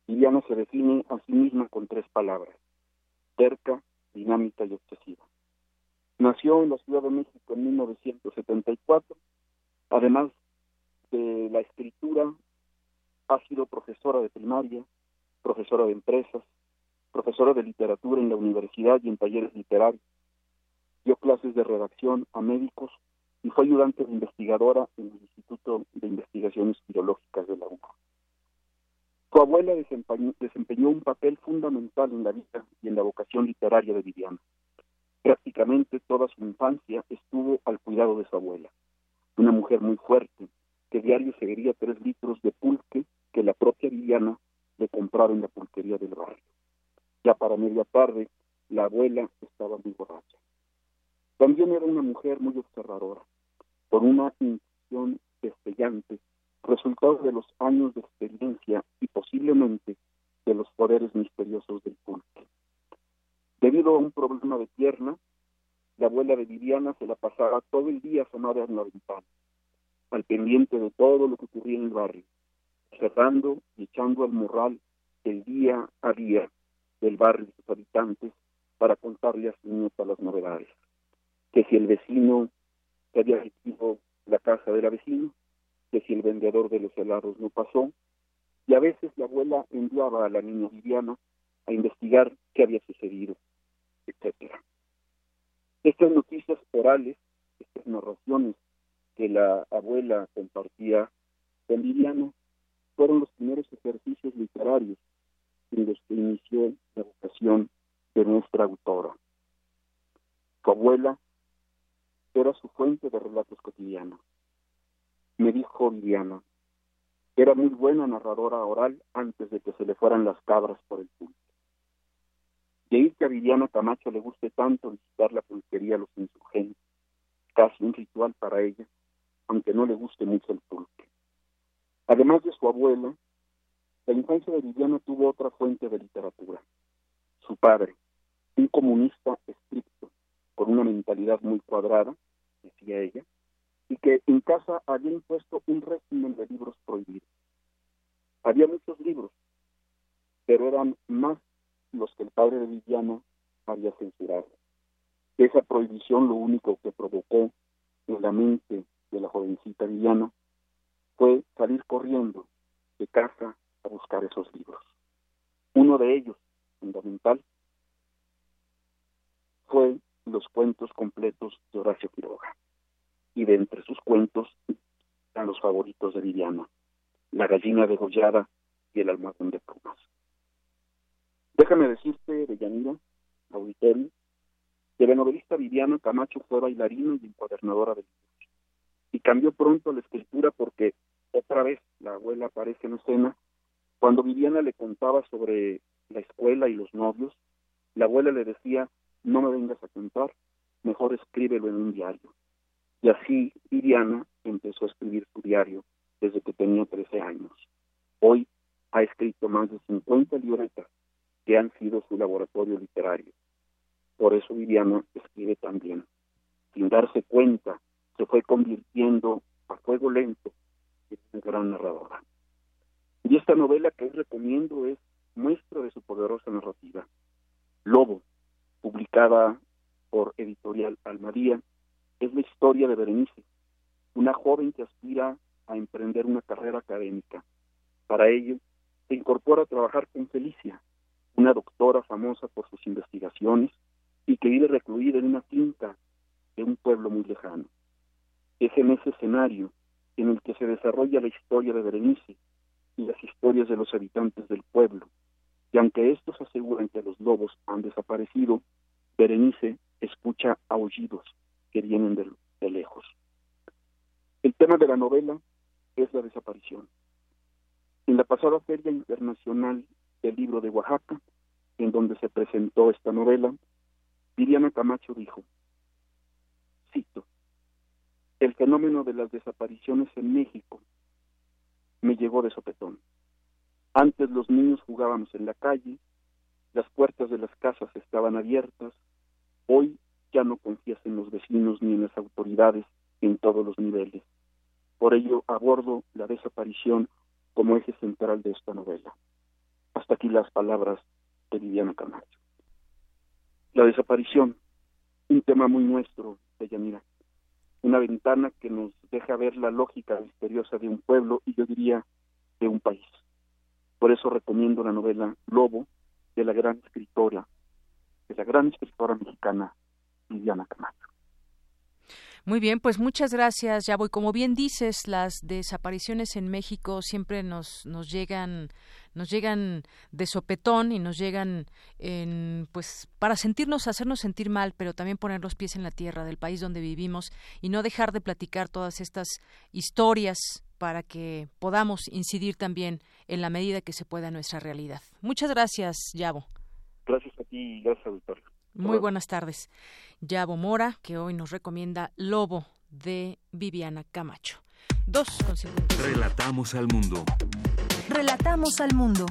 Viviana se define a sí misma con tres palabras, terca, dinámica y obsesiva. Nació en la Ciudad de México en 1974, además de la escritura, ha sido profesora de primaria, profesora de empresas, profesora de literatura en la universidad y en talleres literarios, dio clases de redacción a médicos y fue ayudante de investigadora en el Instituto de Investigaciones Biológicas de la UNA. Su abuela desempeñó, un papel fundamental en la vida y en la vocación literaria de Viviana. Prácticamente toda su infancia estuvo al cuidado de su abuela, una mujer muy fuerte, que diario seguiría tres litros de pulque que la propia Viviana le compraba en la pulquería del barrio. Ya para media tarde, la abuela estaba muy borracha. También era una mujer muy observadora, con una intuición destellante, resultado de los años de experiencia y posiblemente de los poderes misteriosos del pulque. Debido a un problema de pierna, la abuela de Viviana se la pasaba todo el día asomada en la ventana, al pendiente de todo lo que ocurría en el barrio, cerrando y echando al morral el día a día del barrio y sus habitantes para contarle a su nieta las novedades que si el vecino que había recibido la casa de la vecina, que si el vendedor de los helados no pasó, y a veces la abuela enviaba a la niña Viviana a investigar qué había sucedido, etc. Estas noticias orales, estas narraciones que la abuela compartía con Viviana, fueron los primeros ejercicios literarios en los que inició la vocación de nuestra autora. Su abuela era su fuente de relatos cotidianos. Me dijo Viviana, era muy buena narradora oral antes de que se le fueran las cabras por el pulque. De ahí que a Viviana Camacho le guste tanto visitar la pulquería a los insurgentes, casi un ritual para ella, aunque no le guste mucho el pulque. Además de su abuela, la infancia de Viviana tuvo otra fuente de literatura, su padre, un comunista estricto, con una mentalidad muy cuadrada, decía ella, y que en casa había impuesto un régimen de libros prohibidos. Había muchos libros, pero eran más los que el padre de Viviana había censurado. Esa prohibición lo único que provocó en la mente de la jovencita Viviana fue salir corriendo de casa a buscar esos libros. Uno de ellos, fundamental, fue los cuentos completos de Horacio Quiroga. Y de entre sus cuentos eran los favoritos de Viviana, La gallina degollada y El almacén de plumas. Déjame decirte, Deyanira, auditorio, que la novelista Viviana Camacho fue bailarina y encuadernadora de libros. Y cambió pronto la escritura porque otra vez la abuela aparece en escena. Cuando Viviana le contaba sobre la escuela y los novios, la abuela le decía, no me vengas a contar, mejor escríbelo en un diario. Y así Viviana empezó a escribir su diario desde que tenía 13 años. Hoy ha escrito más de 50 libretas que han sido su laboratorio literario. Por eso Viviana escribe también. Sin darse cuenta, se fue convirtiendo a fuego lento en una gran narradora. Y esta novela que os recomiendo es muestra de su poderosa narrativa. Lobo, publicada por Editorial Almadía, es la historia de Berenice, una joven que aspira a emprender una carrera académica. Para ello, se incorpora a trabajar con Felicia, una doctora famosa por sus investigaciones y que vive recluida en una finca de un pueblo muy lejano. Es en ese escenario en el que se desarrolla la historia de Berenice y las historias de los habitantes del pueblo, y aunque estos aseguran que los lobos han desaparecido, Berenice escucha aullidos que vienen de, lejos. El tema de la novela es la desaparición. En la pasada Feria Internacional del Libro de Oaxaca, en donde se presentó esta novela, Viviana Camacho dijo, cito, el fenómeno de las desapariciones en México me llegó de sopetón. Antes los niños jugábamos en la calle, las puertas de las casas estaban abiertas, hoy ya no confías en los vecinos ni en las autoridades en todos los niveles. Por ello abordo la desaparición como eje central de esta novela. Hasta aquí las palabras de Viviana Camacho. La desaparición, un tema muy nuestro de Yanira, una ventana que nos deja ver la lógica misteriosa de un pueblo y yo diría de un país. Por eso recomiendo la novela Lobo de la gran escritora, de la gran escritora mexicana Viviana Camacho. Muy bien, pues muchas gracias, Yabo. Y como bien dices, las desapariciones en México siempre nos, nos llegan nos llegan de sopetón y nos llegan en, pues para sentirnos, hacernos sentir mal, pero también poner los pies en la tierra del país donde vivimos y no dejar de platicar todas estas historias para que podamos incidir también en la medida que se pueda en nuestra realidad. Muchas gracias, Yabo. Gracias a ti y gracias, auditorio. Muy buenas tardes. Yabo Mora, que hoy nos recomienda Lobo de Viviana Camacho. Dos Relatamos al mundo. Relatamos al mundo.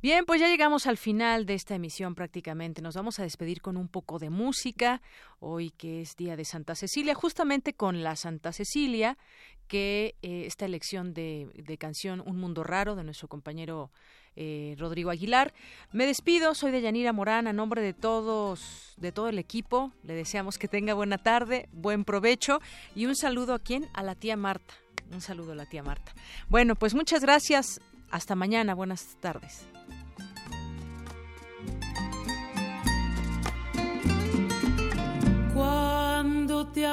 Bien, pues ya llegamos al final de esta emisión prácticamente. Nos vamos a despedir con un poco de música, hoy que es Día de Santa Cecilia, justamente con la Santa Cecilia, que eh, esta elección de, canción Un Mundo Raro de nuestro compañero eh, Rodrigo Aguilar. Me despido, soy de Yanira Morán, a nombre de todos, de todo el equipo. Le deseamos que tenga buena tarde, buen provecho y un saludo a quién? A la tía Marta. Un saludo a la tía Marta. Bueno, pues muchas gracias. Hasta mañana. Buenas tardes.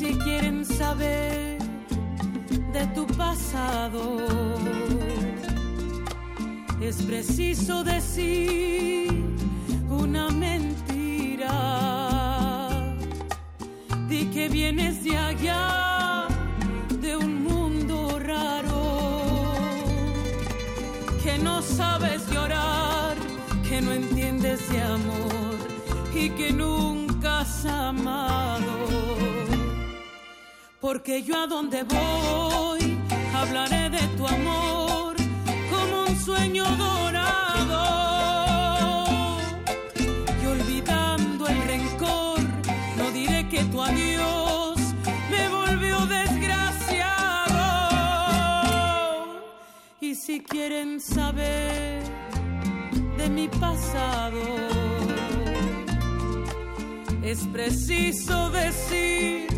si quieren saber de tu pasado, es preciso decir una mentira. Di que vienes de allá, de un mundo raro, que no sabes llorar, que no entiendes de amor y que nunca has amado. Porque yo a donde voy hablaré de tu amor como un sueño dorado. Y olvidando el rencor, no diré que tu adiós me volvió desgraciado. Y si quieren saber de mi pasado, es preciso decir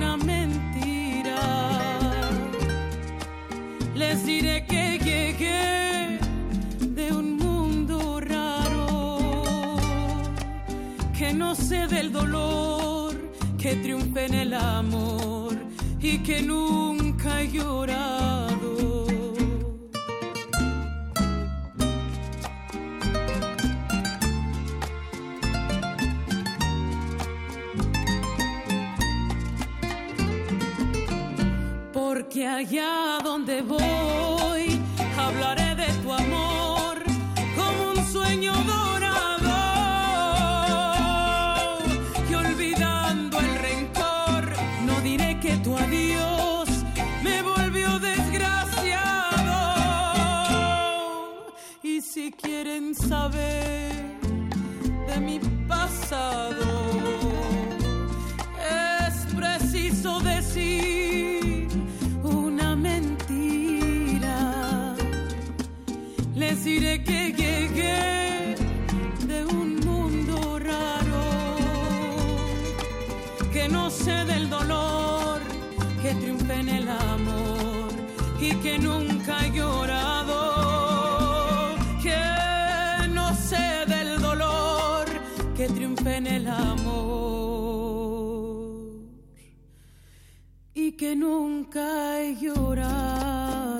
una mentira. Les diré que llegué de un mundo raro, que no sé del dolor, que triunfe en el amor y que nunca he llorado. Porque allá donde voy hablaré de tu amor como un sueño dorado. Y olvidando el rencor, no diré que tu adiós me volvió desgraciado. Y si quieren saber de mi pasado, del dolor, que triunfe en el amor y que nunca he llorado, que no sé del dolor, que triunfe en el amor y que nunca he llorado.